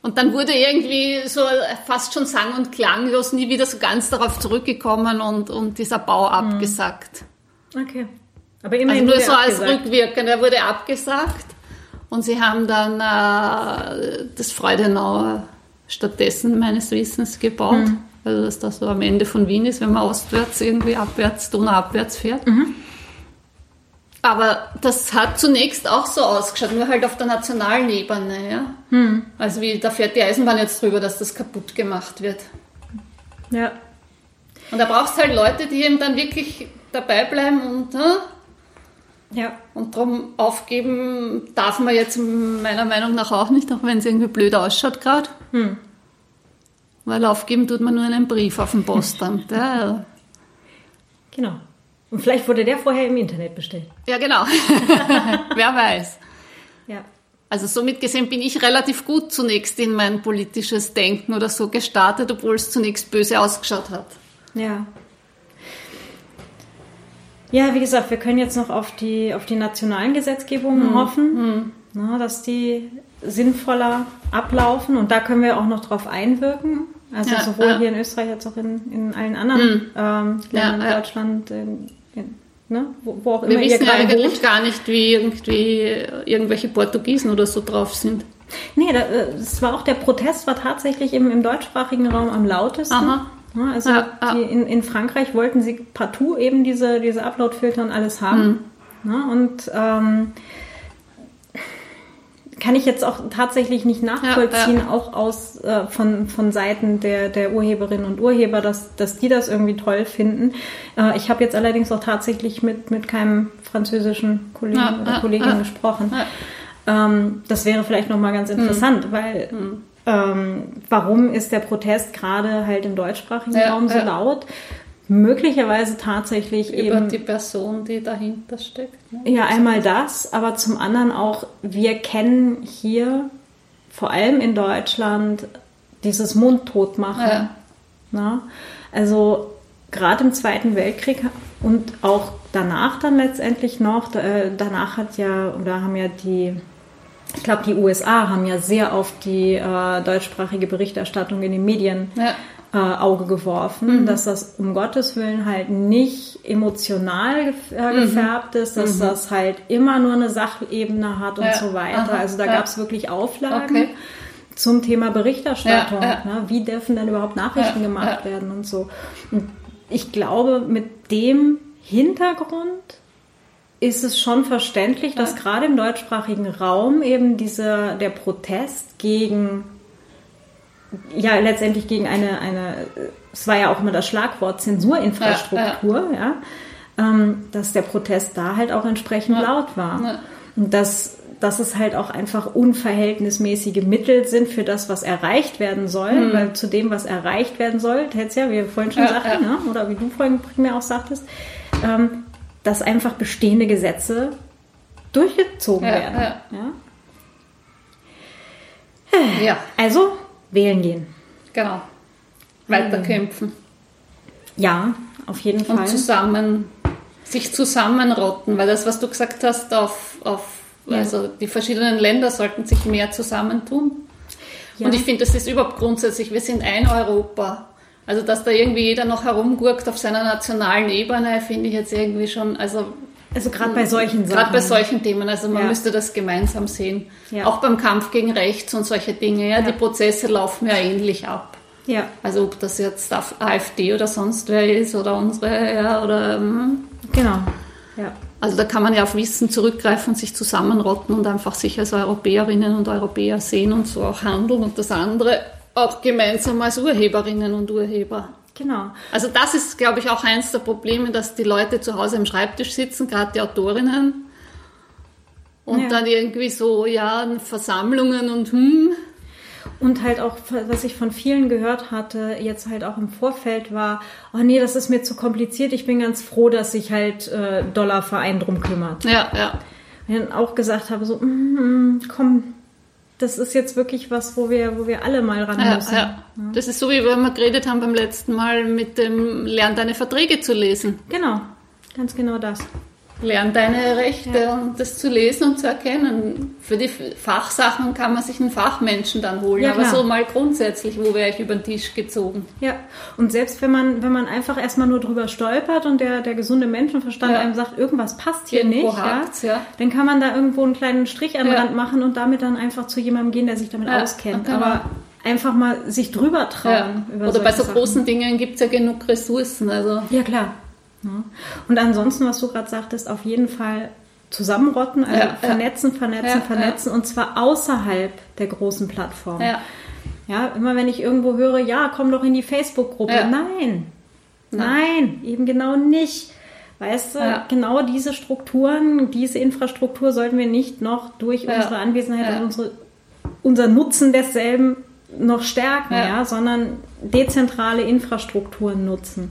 Und dann wurde irgendwie so fast schon sang- und klanglos nie wieder so ganz darauf zurückgekommen und, und dieser Bau mhm. abgesagt. Okay. Aber immerhin also nur so als rückwirkend, er wurde abgesagt. Und sie haben dann äh, das Freudenauer stattdessen meines Wissens gebaut. Mhm. Also dass das so am Ende von Wien ist, wenn man ostwärts irgendwie abwärts, Donauabwärts fährt. Mhm. Aber das hat zunächst auch so ausgeschaut, nur halt auf der nationalen Ebene. Ja? Mhm. Also wie, da fährt die Eisenbahn jetzt drüber, dass das kaputt gemacht wird. Ja. Und da brauchst du halt Leute, die eben dann wirklich dabei bleiben und, äh, ja. und darum aufgeben darf man jetzt meiner Meinung nach auch nicht, auch wenn es irgendwie blöd ausschaut gerade. Mhm. Weil aufgeben tut man nur einen Brief auf dem Postamt. ja. Genau. Und vielleicht wurde der vorher im Internet bestellt. Ja, genau. Wer weiß. Ja. Also somit gesehen bin ich relativ gut zunächst in mein politisches Denken oder so gestartet, obwohl es zunächst böse ausgeschaut hat. Ja. Ja, wie gesagt, wir können jetzt noch auf die, auf die nationalen Gesetzgebungen hm. hoffen, hm. Na, dass die sinnvoller ablaufen und da können wir auch noch drauf einwirken. Also ja, sowohl ja. hier in Österreich als auch in, in allen anderen mhm. ähm, Ländern ja, in Deutschland, in, in, ne? wo, wo, auch wir immer wir wissen ja eigentlich wohnt. gar nicht, wie irgendwie irgendwelche Portugiesen oder so drauf sind. Nee, es war auch der Protest war tatsächlich im, im deutschsprachigen Raum am lautesten. Aha. Also die, in, in Frankreich wollten sie partout eben diese, diese Upload-Filter und alles haben. Mhm. und ähm, kann ich jetzt auch tatsächlich nicht nachvollziehen, ja, ja. auch aus äh, von, von Seiten der, der Urheberinnen und Urheber, dass, dass die das irgendwie toll finden. Äh, ich habe jetzt allerdings auch tatsächlich mit, mit keinem französischen Kollegen ja, oder Kollegin gesprochen. Ähm, das wäre vielleicht nochmal ganz interessant, mhm. weil mhm. Ähm, warum ist der Protest gerade halt im deutschsprachigen Raum so laut? Möglicherweise tatsächlich über eben die Person, die dahinter steckt. Ne? Ja, einmal das, aber zum anderen auch, wir kennen hier vor allem in Deutschland dieses Mundtotmachen. Ja. Na? Also gerade im Zweiten Weltkrieg und auch danach dann letztendlich noch, äh, danach hat ja, oder haben ja die, ich glaube, die USA haben ja sehr auf die äh, deutschsprachige Berichterstattung in den Medien ja äh, Auge geworfen, mhm. dass das um Gottes Willen halt nicht emotional gef äh, mhm. gefärbt ist, dass mhm. das halt immer nur eine Sachebene hat und ja. so weiter. Aha. Also da ja. gab es wirklich Auflagen. Okay. Zum Thema Berichterstattung. Ja, ne? Wie dürfen denn überhaupt Nachrichten gemacht werden und so. Und ich glaube, mit dem Hintergrund ist es schon verständlich, dass gerade im deutschsprachigen Raum eben dieser, der Protest gegen ja letztendlich gegen eine, eine, es war ja auch immer das Schlagwort Zensurinfrastruktur, ja, ja. ja ähm, dass der Protest da halt auch entsprechend ja. laut war. Und dass, dass es halt auch einfach unverhältnismäßige Mittel sind für das, was erreicht werden soll, mhm. weil zu dem, was erreicht werden soll, hätte ja, wie wir vorhin schon sagten, ne? oder wie du vorhin mir auch sagtest, ähm, dass einfach bestehende Gesetze durchgezogen werden. Ja. Also wählen gehen. Genau. Weiterkämpfen. Ja, auf jeden Fall. Und zusammen, sich zusammenrotten, weil das, was du gesagt hast, auf, auf ja. also die verschiedenen Länder sollten sich mehr zusammentun. Ja. Und ich finde, das ist überhaupt grundsätzlich, wir sind ein Europa. Also, dass da irgendwie jeder noch herumgurkt auf seiner nationalen Ebene, finde ich jetzt irgendwie schon, also. Also gerade bei solchen Sachen. Gerade bei solchen Themen, also man ja. müsste das gemeinsam sehen. Ja. Auch beim Kampf gegen Rechts und solche Dinge, ja, die Prozesse laufen ja ähnlich ab. Ja. Also ob das jetzt AfD oder sonst wer ist oder unsere, ja, oder. Hm. Genau. Ja. Also da kann man ja auf Wissen zurückgreifen, sich zusammenrotten und einfach sich als Europäerinnen und Europäer sehen und so auch handeln und das andere auch gemeinsam als Urheberinnen und Urheber. Genau. Also das ist, glaube ich, auch eins der Probleme, dass die Leute zu Hause am Schreibtisch sitzen, gerade die Autorinnen, und ja. dann irgendwie so, ja, Versammlungen und hm. Und halt auch, was ich von vielen gehört hatte, jetzt halt auch im Vorfeld war, oh nee, das ist mir zu kompliziert, ich bin ganz froh, dass sich halt äh, Dollarverein drum kümmert. Ja, ja. Und dann auch gesagt habe, so, mm, komm, das ist jetzt wirklich was, wo wir, wo wir alle mal ran ja, müssen. Ja. Das ist so, wie wir geredet haben beim letzten Mal mit dem Lern deine Verträge zu lesen. Genau, ganz genau das. Lern deine Rechte ja. und das zu lesen und zu erkennen. Für die Fachsachen kann man sich einen Fachmenschen dann holen, ja, aber so mal grundsätzlich, wo wäre ich über den Tisch gezogen. Ja, und selbst wenn man, wenn man einfach erstmal nur drüber stolpert und der, der gesunde Menschenverstand ja. einem sagt, irgendwas passt hier irgendwo nicht, ja, ja, dann kann man da irgendwo einen kleinen Strich an den Rand machen und damit dann einfach zu jemandem gehen, der sich damit auskennt. Aber einfach mal sich drüber trauen. Oder bei so Sachen. großen Dingen gibt es ja genug Ressourcen. Also. Ja, klar. Und ansonsten, was du gerade sagtest, auf jeden Fall zusammenrotten, also ja, vernetzen, vernetzen, ja, vernetzen ja. und zwar außerhalb der großen Plattform. Ja. ja, immer wenn ich irgendwo höre, ja, komm doch in die Facebook-Gruppe. Nein. Nein, eben genau nicht. Weißt du, genau diese Strukturen, diese Infrastruktur sollten wir nicht noch durch unsere Anwesenheit und unsere, unser Nutzen desselben noch stärken, ja. sondern dezentrale Infrastrukturen nutzen.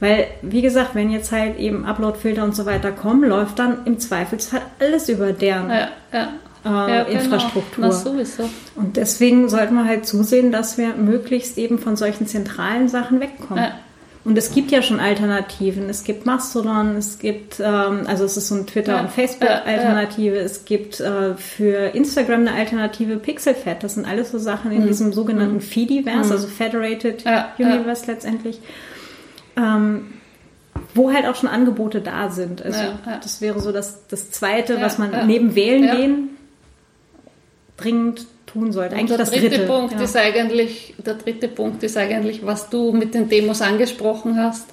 Weil, wie gesagt, wenn jetzt halt eben Uploadfilter und so weiter kommen, läuft dann im Zweifelsfall alles über deren ja, ja. Äh, ja, genau. Infrastruktur. Genau. sowieso. Und deswegen sollten wir halt zusehen, dass wir möglichst eben von solchen zentralen Sachen wegkommen. Ja. Und es gibt ja schon Alternativen. Es gibt Mastodon, es gibt, ähm, also es ist so eine Twitter- ja, und Facebook-Alternative. Ja, ja. Es gibt äh, für Instagram eine Alternative Pixelfed. Das sind alles so Sachen in mhm. diesem sogenannten mhm. Fediverse, mhm. also Federated Universe letztendlich ähm, wo halt auch schon Angebote da sind. Also ja, ja. das wäre so das, das Zweite, ja, was man neben Wählen gehen dringend tun sollte. Eigentlich der das dritte, dritte Punkt ist eigentlich, der dritte Punkt ist eigentlich, was du mit den Demos angesprochen hast.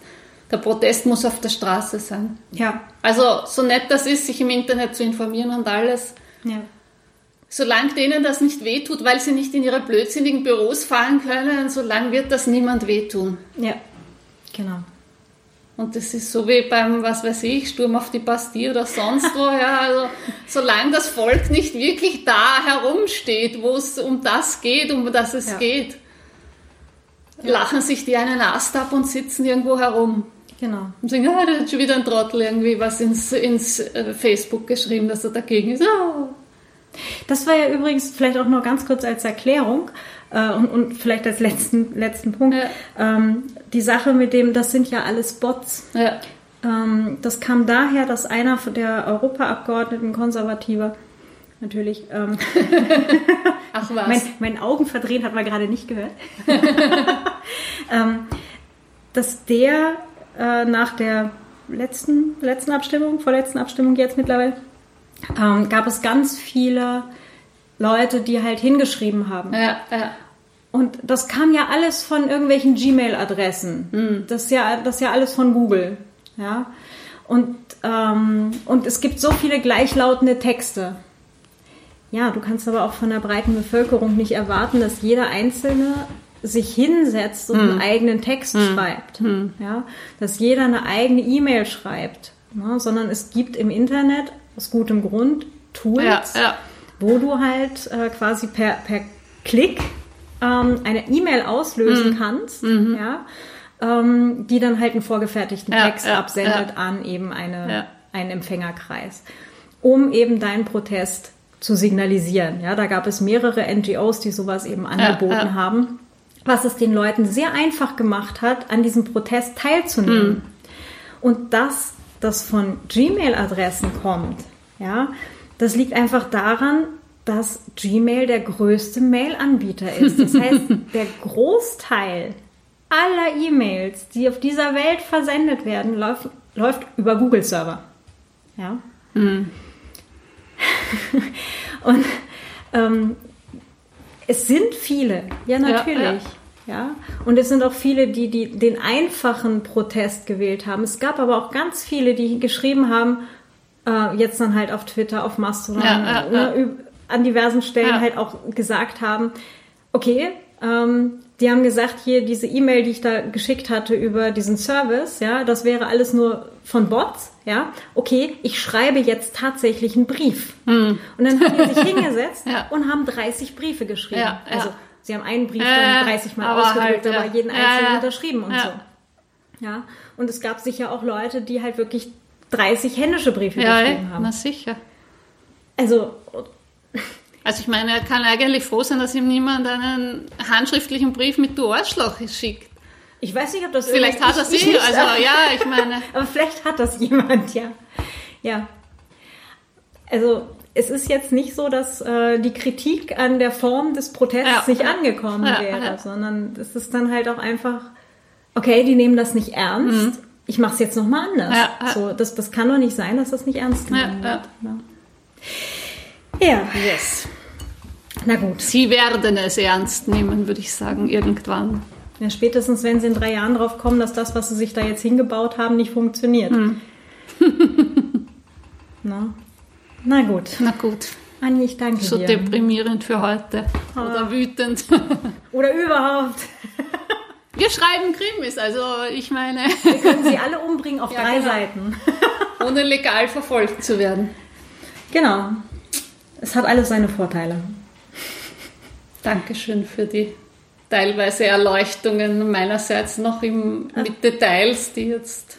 Der Protest muss auf der Straße sein. Ja. Also so nett das ist, sich im Internet zu informieren und alles. Ja. Solange denen das nicht wehtut, weil sie nicht in ihre blödsinnigen Büros fahren können, solange wird das niemand wehtun. Ja. Genau. Und das ist so wie beim, was weiß ich, Sturm auf die Bastille oder sonst wo. Ja, also, solange das Volk nicht wirklich da herumsteht, wo es um das geht, um das es ja. geht, ja. lachen sich die einen Ast ab und sitzen irgendwo herum. Genau. Und sagen, ah, da hat schon wieder ein Trottel irgendwie was ins, ins äh, Facebook geschrieben, dass er dagegen ist. Oh. Das war ja übrigens vielleicht auch noch ganz kurz als Erklärung. Äh, und, und, vielleicht als letzten, letzten Punkt, ja. ähm, die Sache mit dem, das sind ja alles Bots. Ja. Ähm, das kam daher, dass einer der Europaabgeordneten, Konservativer, natürlich, ähm, Ach was. mein, mein Augen verdrehen hat man gerade nicht gehört, ähm, dass der äh, nach der letzten, letzten Abstimmung, vorletzten Abstimmung jetzt mittlerweile, ähm, gab es ganz viele Leute, die halt hingeschrieben haben. Ja, ja. Und das kam ja alles von irgendwelchen Gmail-Adressen. Mhm. Das, ist ja, das ist ja alles von Google. Ja. Und, ähm, und es gibt so viele gleichlautende Texte. Ja, du kannst aber auch von der breiten Bevölkerung nicht erwarten, dass jeder Einzelne sich hinsetzt und hm. einen eigenen Text hm. schreibt. Hm. Ja, dass jeder eine eigene E-Mail schreibt. Ja, sondern es gibt im Internet aus gutem Grund Tools, ja, ja wo du halt äh, quasi per, per Klick ähm, eine E-Mail auslösen mhm. kannst, mhm. ja, ähm, die dann halt einen vorgefertigten ja, Text ja, absendet ja. an eben eine, einen Empfängerkreis, um eben deinen Protest zu signalisieren. Ja, da gab es mehrere NGOs, die sowas eben angeboten haben. was es den Leuten sehr einfach gemacht hat, an diesem Protest teilzunehmen. Mhm. Und dass das von Gmail-Adressen kommt, ja, das liegt einfach daran, dass Gmail der größte Mail-Anbieter ist. Das heißt, der Großteil aller E-Mails, die auf dieser Welt versendet werden, läuft, läuft über Google-Server. Ja. Mhm. Und ähm, es sind viele, ja natürlich. Ja, ja. ja, Und es sind auch viele, die, die den einfachen Protest gewählt haben. Es gab aber auch ganz viele, die geschrieben haben, äh, jetzt dann halt auf Twitter, auf Mastodon, ja, ne, an diversen Stellen halt auch gesagt haben, okay, ähm, die haben gesagt, hier diese E-Mail, die ich da geschickt hatte über diesen Service, ja, das wäre alles nur von Bots, ja. Okay, ich schreibe jetzt tatsächlich einen Brief. Hm. Und dann haben die sich hingesetzt ja. und haben 30 Briefe geschrieben. Ja, ja. Also sie haben einen Brief dann 30 Mal ausgedruckt, halt, aber jeden einzelnen unterschrieben und so. Ja. Und es gab sicher auch Leute, die halt wirklich 30 händische Briefe geschrieben haben. Na sicher. Also also ich meine, er kann eigentlich froh sein, dass ihm niemand einen handschriftlichen Brief mit Du Arschloch schickt. Ich weiß nicht, ob das Vielleicht hat das sie, also ja, ich meine. Aber vielleicht hat das jemand, ja. Ja. Also es ist jetzt nicht so, dass äh, die Kritik an der Form des Protests ja. nicht angekommen ja, wäre, ja. sondern es ist dann halt auch einfach, okay, die nehmen das nicht ernst. Mhm. Ich mache es jetzt nochmal anders. So, das, das kann doch nicht sein, dass das nicht ernst genommen wird. Ja. Yes. Na gut. Sie werden es ernst nehmen, würde ich sagen, irgendwann. Ja, spätestens, wenn sie in drei Jahren drauf kommen, dass das, was sie sich da jetzt hingebaut haben, nicht funktioniert. Hm. Na? Na gut. Na gut. Anni, ich danke so dir. So deprimierend für heute. Ah. Oder wütend. Oder überhaupt. Wir schreiben Krimis, also ich meine. Wir können sie alle umbringen auf ja, drei genau. Seiten. Ohne legal verfolgt zu werden. Genau. Es hat alles seine Vorteile. Dankeschön für die teilweise Erleuchtungen meinerseits noch im, mit Details, die jetzt.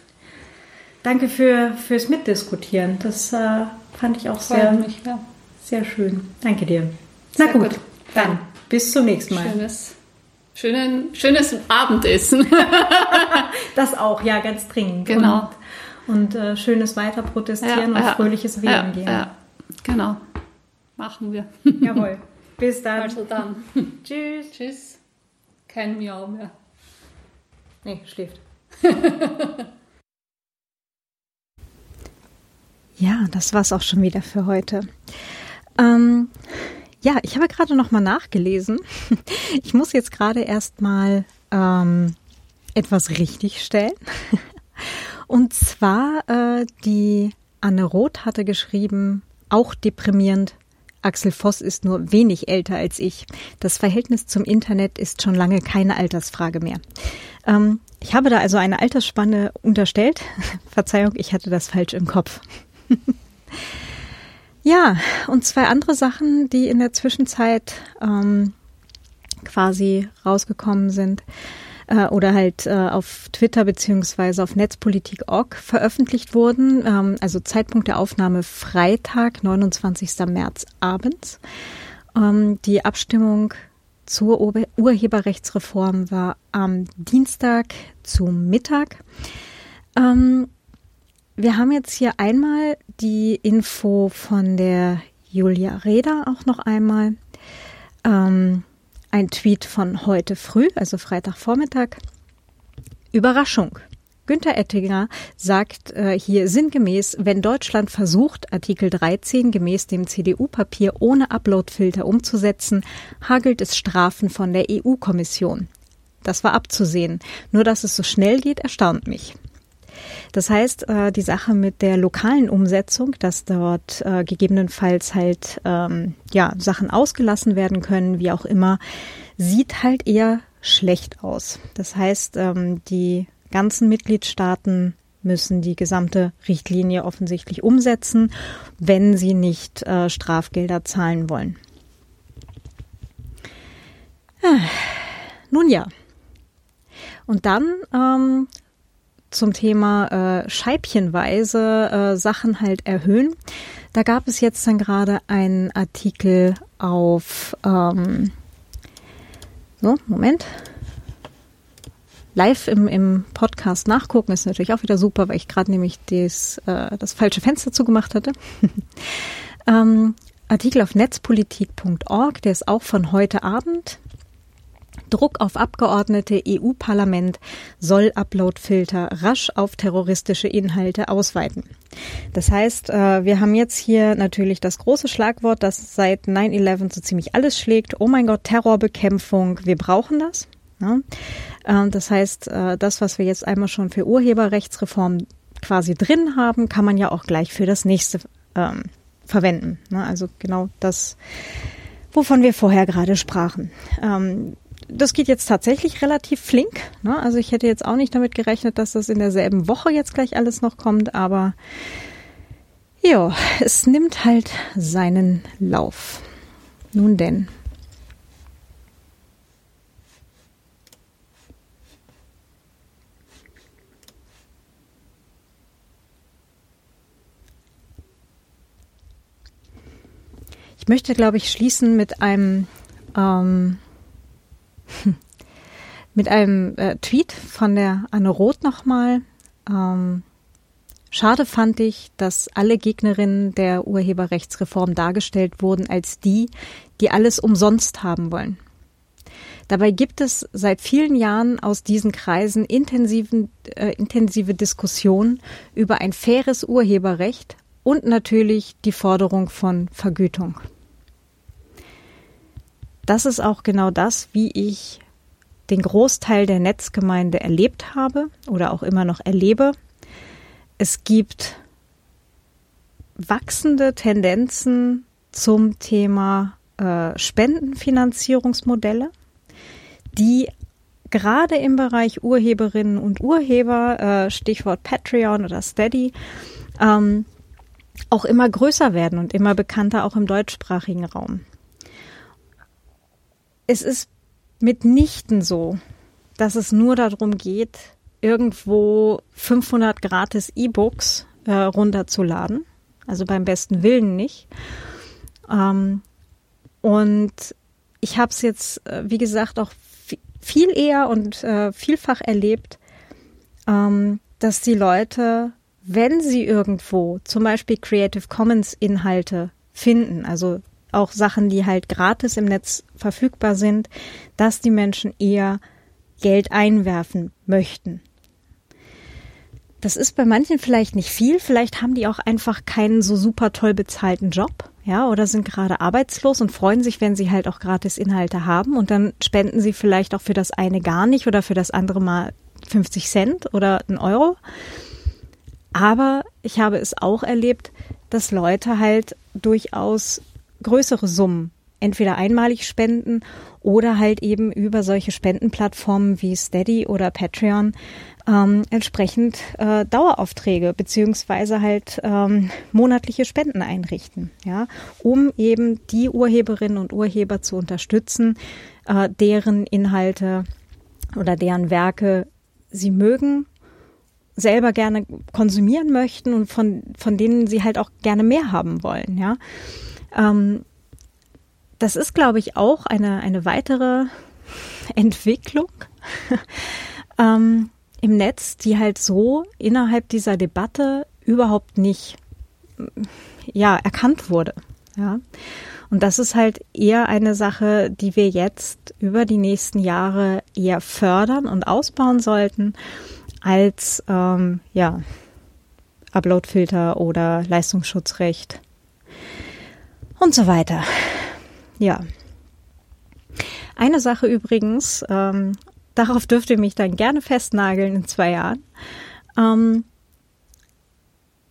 Danke für, fürs Mitdiskutieren. Das äh, fand ich auch sehr, mich, ja. sehr schön. Danke dir. Na gut, gut, dann bis zum nächsten Mal. Schönes, schönen, schönes Abendessen. das auch, ja, ganz dringend. Genau. Und, und äh, schönes Weiterprotestieren ja, und ja, fröhliches Wählen gehen. Ja, genau. Machen wir. Jawohl. Bis dann. Also dann. Tschüss. Tschüss. Kein Miau mehr. Nee, schläft. ja, das war's auch schon wieder für heute. Ähm, ja, ich habe gerade noch mal nachgelesen. Ich muss jetzt gerade erst mal ähm, etwas richtigstellen. Und zwar äh, die Anne Roth hatte geschrieben, auch deprimierend, Axel Voss ist nur wenig älter als ich. Das Verhältnis zum Internet ist schon lange keine Altersfrage mehr. Ähm, ich habe da also eine Altersspanne unterstellt. Verzeihung, ich hatte das falsch im Kopf. ja, und zwei andere Sachen, die in der Zwischenzeit ähm, quasi rausgekommen sind äh, oder halt äh, auf Twitter beziehungsweise auf Netzpolitik.org veröffentlicht wurden. Ähm, also Zeitpunkt der Aufnahme Freitag, 29. März abends. Ähm, die Abstimmung zur Ur Urheberrechtsreform war am Dienstag zu Mittag. Ähm, wir haben jetzt hier einmal die Info von der Julia Reda auch noch einmal. Ähm, ein Tweet von heute früh, also Freitagvormittag. Überraschung. Günter Ettinger sagt äh, hier sinngemäß, wenn Deutschland versucht, Artikel 13 gemäß dem CDU-Papier ohne Uploadfilter umzusetzen, hagelt es Strafen von der EU-Kommission. Das war abzusehen. Nur dass es so schnell geht, erstaunt mich. Das heißt, äh, die Sache mit der lokalen Umsetzung, dass dort äh, gegebenenfalls halt ähm, ja Sachen ausgelassen werden können, wie auch immer, sieht halt eher schlecht aus. Das heißt, ähm, die ganzen Mitgliedstaaten müssen die gesamte Richtlinie offensichtlich umsetzen, wenn sie nicht äh, Strafgelder zahlen wollen. Ah, nun ja. Und dann ähm, zum Thema äh, scheibchenweise äh, Sachen halt erhöhen. Da gab es jetzt dann gerade einen Artikel auf, ähm, so, Moment, live im, im Podcast nachgucken, ist natürlich auch wieder super, weil ich gerade nämlich des, äh, das falsche Fenster zugemacht hatte. ähm, Artikel auf netzpolitik.org, der ist auch von heute Abend. Druck auf Abgeordnete EU-Parlament soll Uploadfilter rasch auf terroristische Inhalte ausweiten. Das heißt, äh, wir haben jetzt hier natürlich das große Schlagwort, das seit 9-11 so ziemlich alles schlägt. Oh mein Gott, Terrorbekämpfung, wir brauchen das. Ähm, das heißt, äh, das, was wir jetzt einmal schon für Urheberrechtsreform quasi drin haben, kann man ja auch gleich für das nächste ähm, verwenden. Also genau das, wovon wir vorher gerade sprachen. Ähm, das geht jetzt tatsächlich relativ flink. Ne? Also ich hätte jetzt auch nicht damit gerechnet, dass das in derselben Woche jetzt gleich alles noch kommt, aber ja, es nimmt halt seinen Lauf. Nun denn. Ich möchte, glaube ich, schließen mit einem ähm, mit einem äh, Tweet von der Anne Roth nochmal. Ähm, schade fand ich, dass alle Gegnerinnen der Urheberrechtsreform dargestellt wurden als die, die alles umsonst haben wollen. Dabei gibt es seit vielen Jahren aus diesen Kreisen intensiven, äh, intensive Diskussionen über ein faires Urheberrecht und natürlich die Forderung von Vergütung das ist auch genau das, wie ich den Großteil der Netzgemeinde erlebt habe oder auch immer noch erlebe. Es gibt wachsende Tendenzen zum Thema äh, Spendenfinanzierungsmodelle, die gerade im Bereich Urheberinnen und Urheber, äh, Stichwort Patreon oder Steady, ähm, auch immer größer werden und immer bekannter auch im deutschsprachigen Raum es ist mitnichten so, dass es nur darum geht, irgendwo 500 gratis E-Books äh, runterzuladen. Also beim besten Willen nicht. Ähm, und ich habe es jetzt, äh, wie gesagt, auch viel eher und äh, vielfach erlebt, ähm, dass die Leute, wenn sie irgendwo zum Beispiel Creative Commons Inhalte finden, also auch Sachen, die halt gratis im Netz verfügbar sind, dass die Menschen eher Geld einwerfen möchten. Das ist bei manchen vielleicht nicht viel, vielleicht haben die auch einfach keinen so super toll bezahlten Job, ja, oder sind gerade arbeitslos und freuen sich, wenn sie halt auch gratis Inhalte haben und dann spenden sie vielleicht auch für das eine gar nicht oder für das andere mal 50 Cent oder einen Euro. Aber ich habe es auch erlebt, dass Leute halt durchaus größere Summen entweder einmalig spenden oder halt eben über solche Spendenplattformen wie Steady oder Patreon ähm, entsprechend äh, Daueraufträge beziehungsweise halt ähm, monatliche Spenden einrichten, ja, um eben die Urheberinnen und Urheber zu unterstützen, äh, deren Inhalte oder deren Werke sie mögen, selber gerne konsumieren möchten und von, von denen sie halt auch gerne mehr haben wollen, ja. Ähm, das ist, glaube ich, auch eine, eine weitere Entwicklung ähm, im Netz, die halt so innerhalb dieser Debatte überhaupt nicht ja, erkannt wurde. Ja. Und das ist halt eher eine Sache, die wir jetzt über die nächsten Jahre eher fördern und ausbauen sollten, als ähm, ja, Uploadfilter oder Leistungsschutzrecht und so weiter. Ja. Eine Sache übrigens, ähm, darauf dürft ihr mich dann gerne festnageln in zwei Jahren. Ähm,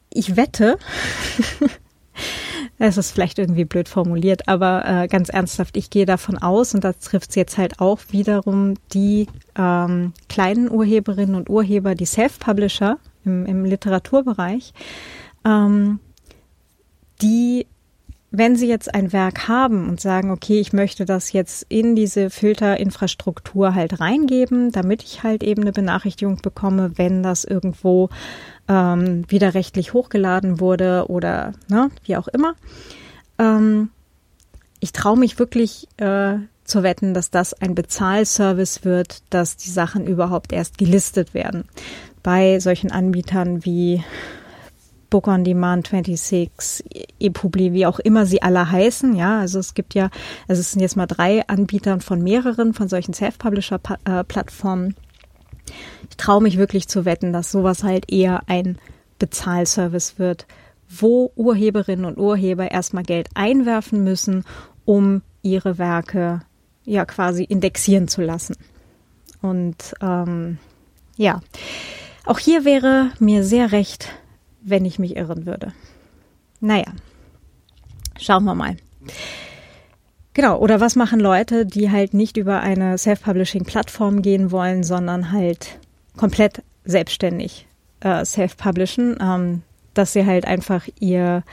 ich wette, es ist vielleicht irgendwie blöd formuliert, aber äh, ganz ernsthaft, ich gehe davon aus, und das trifft es jetzt halt auch wiederum die ähm, kleinen Urheberinnen und Urheber, die Self-Publisher im, im Literaturbereich, ähm, die wenn Sie jetzt ein Werk haben und sagen, okay, ich möchte das jetzt in diese Filterinfrastruktur halt reingeben, damit ich halt eben eine Benachrichtigung bekomme, wenn das irgendwo ähm, widerrechtlich hochgeladen wurde oder ne, wie auch immer. Ähm, ich traue mich wirklich, äh, zu wetten, dass das ein Bezahlservice wird, dass die Sachen überhaupt erst gelistet werden. Bei solchen Anbietern wie Book on Demand 26, ePubli, wie auch immer sie alle heißen. Ja, also es gibt ja, also es sind jetzt mal drei Anbietern von mehreren von solchen Self-Publisher-Plattformen. Ich traue mich wirklich zu wetten, dass sowas halt eher ein Bezahlservice wird, wo Urheberinnen und Urheber erstmal Geld einwerfen müssen, um ihre Werke ja quasi indexieren zu lassen. Und ähm, ja, auch hier wäre mir sehr recht, wenn ich mich irren würde. Naja, schauen wir mal. Genau, oder was machen Leute, die halt nicht über eine Self-Publishing-Plattform gehen wollen, sondern halt komplett selbstständig äh, self-publishen, ähm, dass sie halt einfach ihr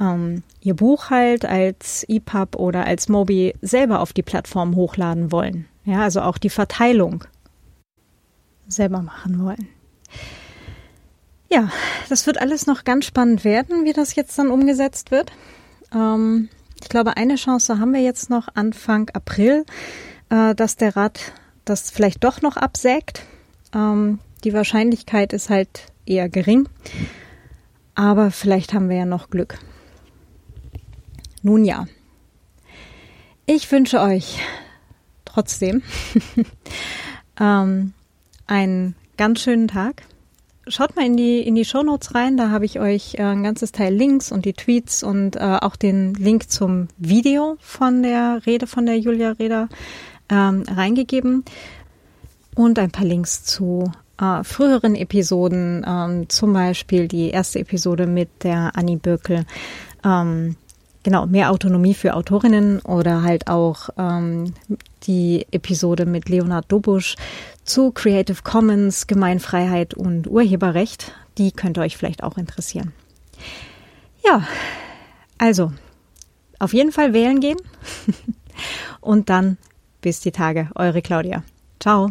ähm, ihr Buch halt als EPUB oder als Mobi selber auf die Plattform hochladen wollen. Ja, also auch die Verteilung selber machen wollen. Ja, das wird alles noch ganz spannend werden, wie das jetzt dann umgesetzt wird. Ähm, ich glaube, eine Chance haben wir jetzt noch Anfang April, äh, dass der Rat das vielleicht doch noch absägt. Ähm, die Wahrscheinlichkeit ist halt eher gering, aber vielleicht haben wir ja noch Glück. Nun ja, ich wünsche euch trotzdem ähm, einen ganz schönen Tag. Schaut mal in die, in die Shownotes rein, da habe ich euch äh, ein ganzes Teil Links und die Tweets und äh, auch den Link zum Video von der Rede von der Julia Reda ähm, reingegeben und ein paar Links zu äh, früheren Episoden, ähm, zum Beispiel die erste Episode mit der Annie Böckel, ähm, genau, mehr Autonomie für Autorinnen oder halt auch ähm, die Episode mit Leonard Dobusch zu Creative Commons, Gemeinfreiheit und Urheberrecht. Die könnte euch vielleicht auch interessieren. Ja, also auf jeden Fall wählen gehen und dann bis die Tage. Eure Claudia. Ciao.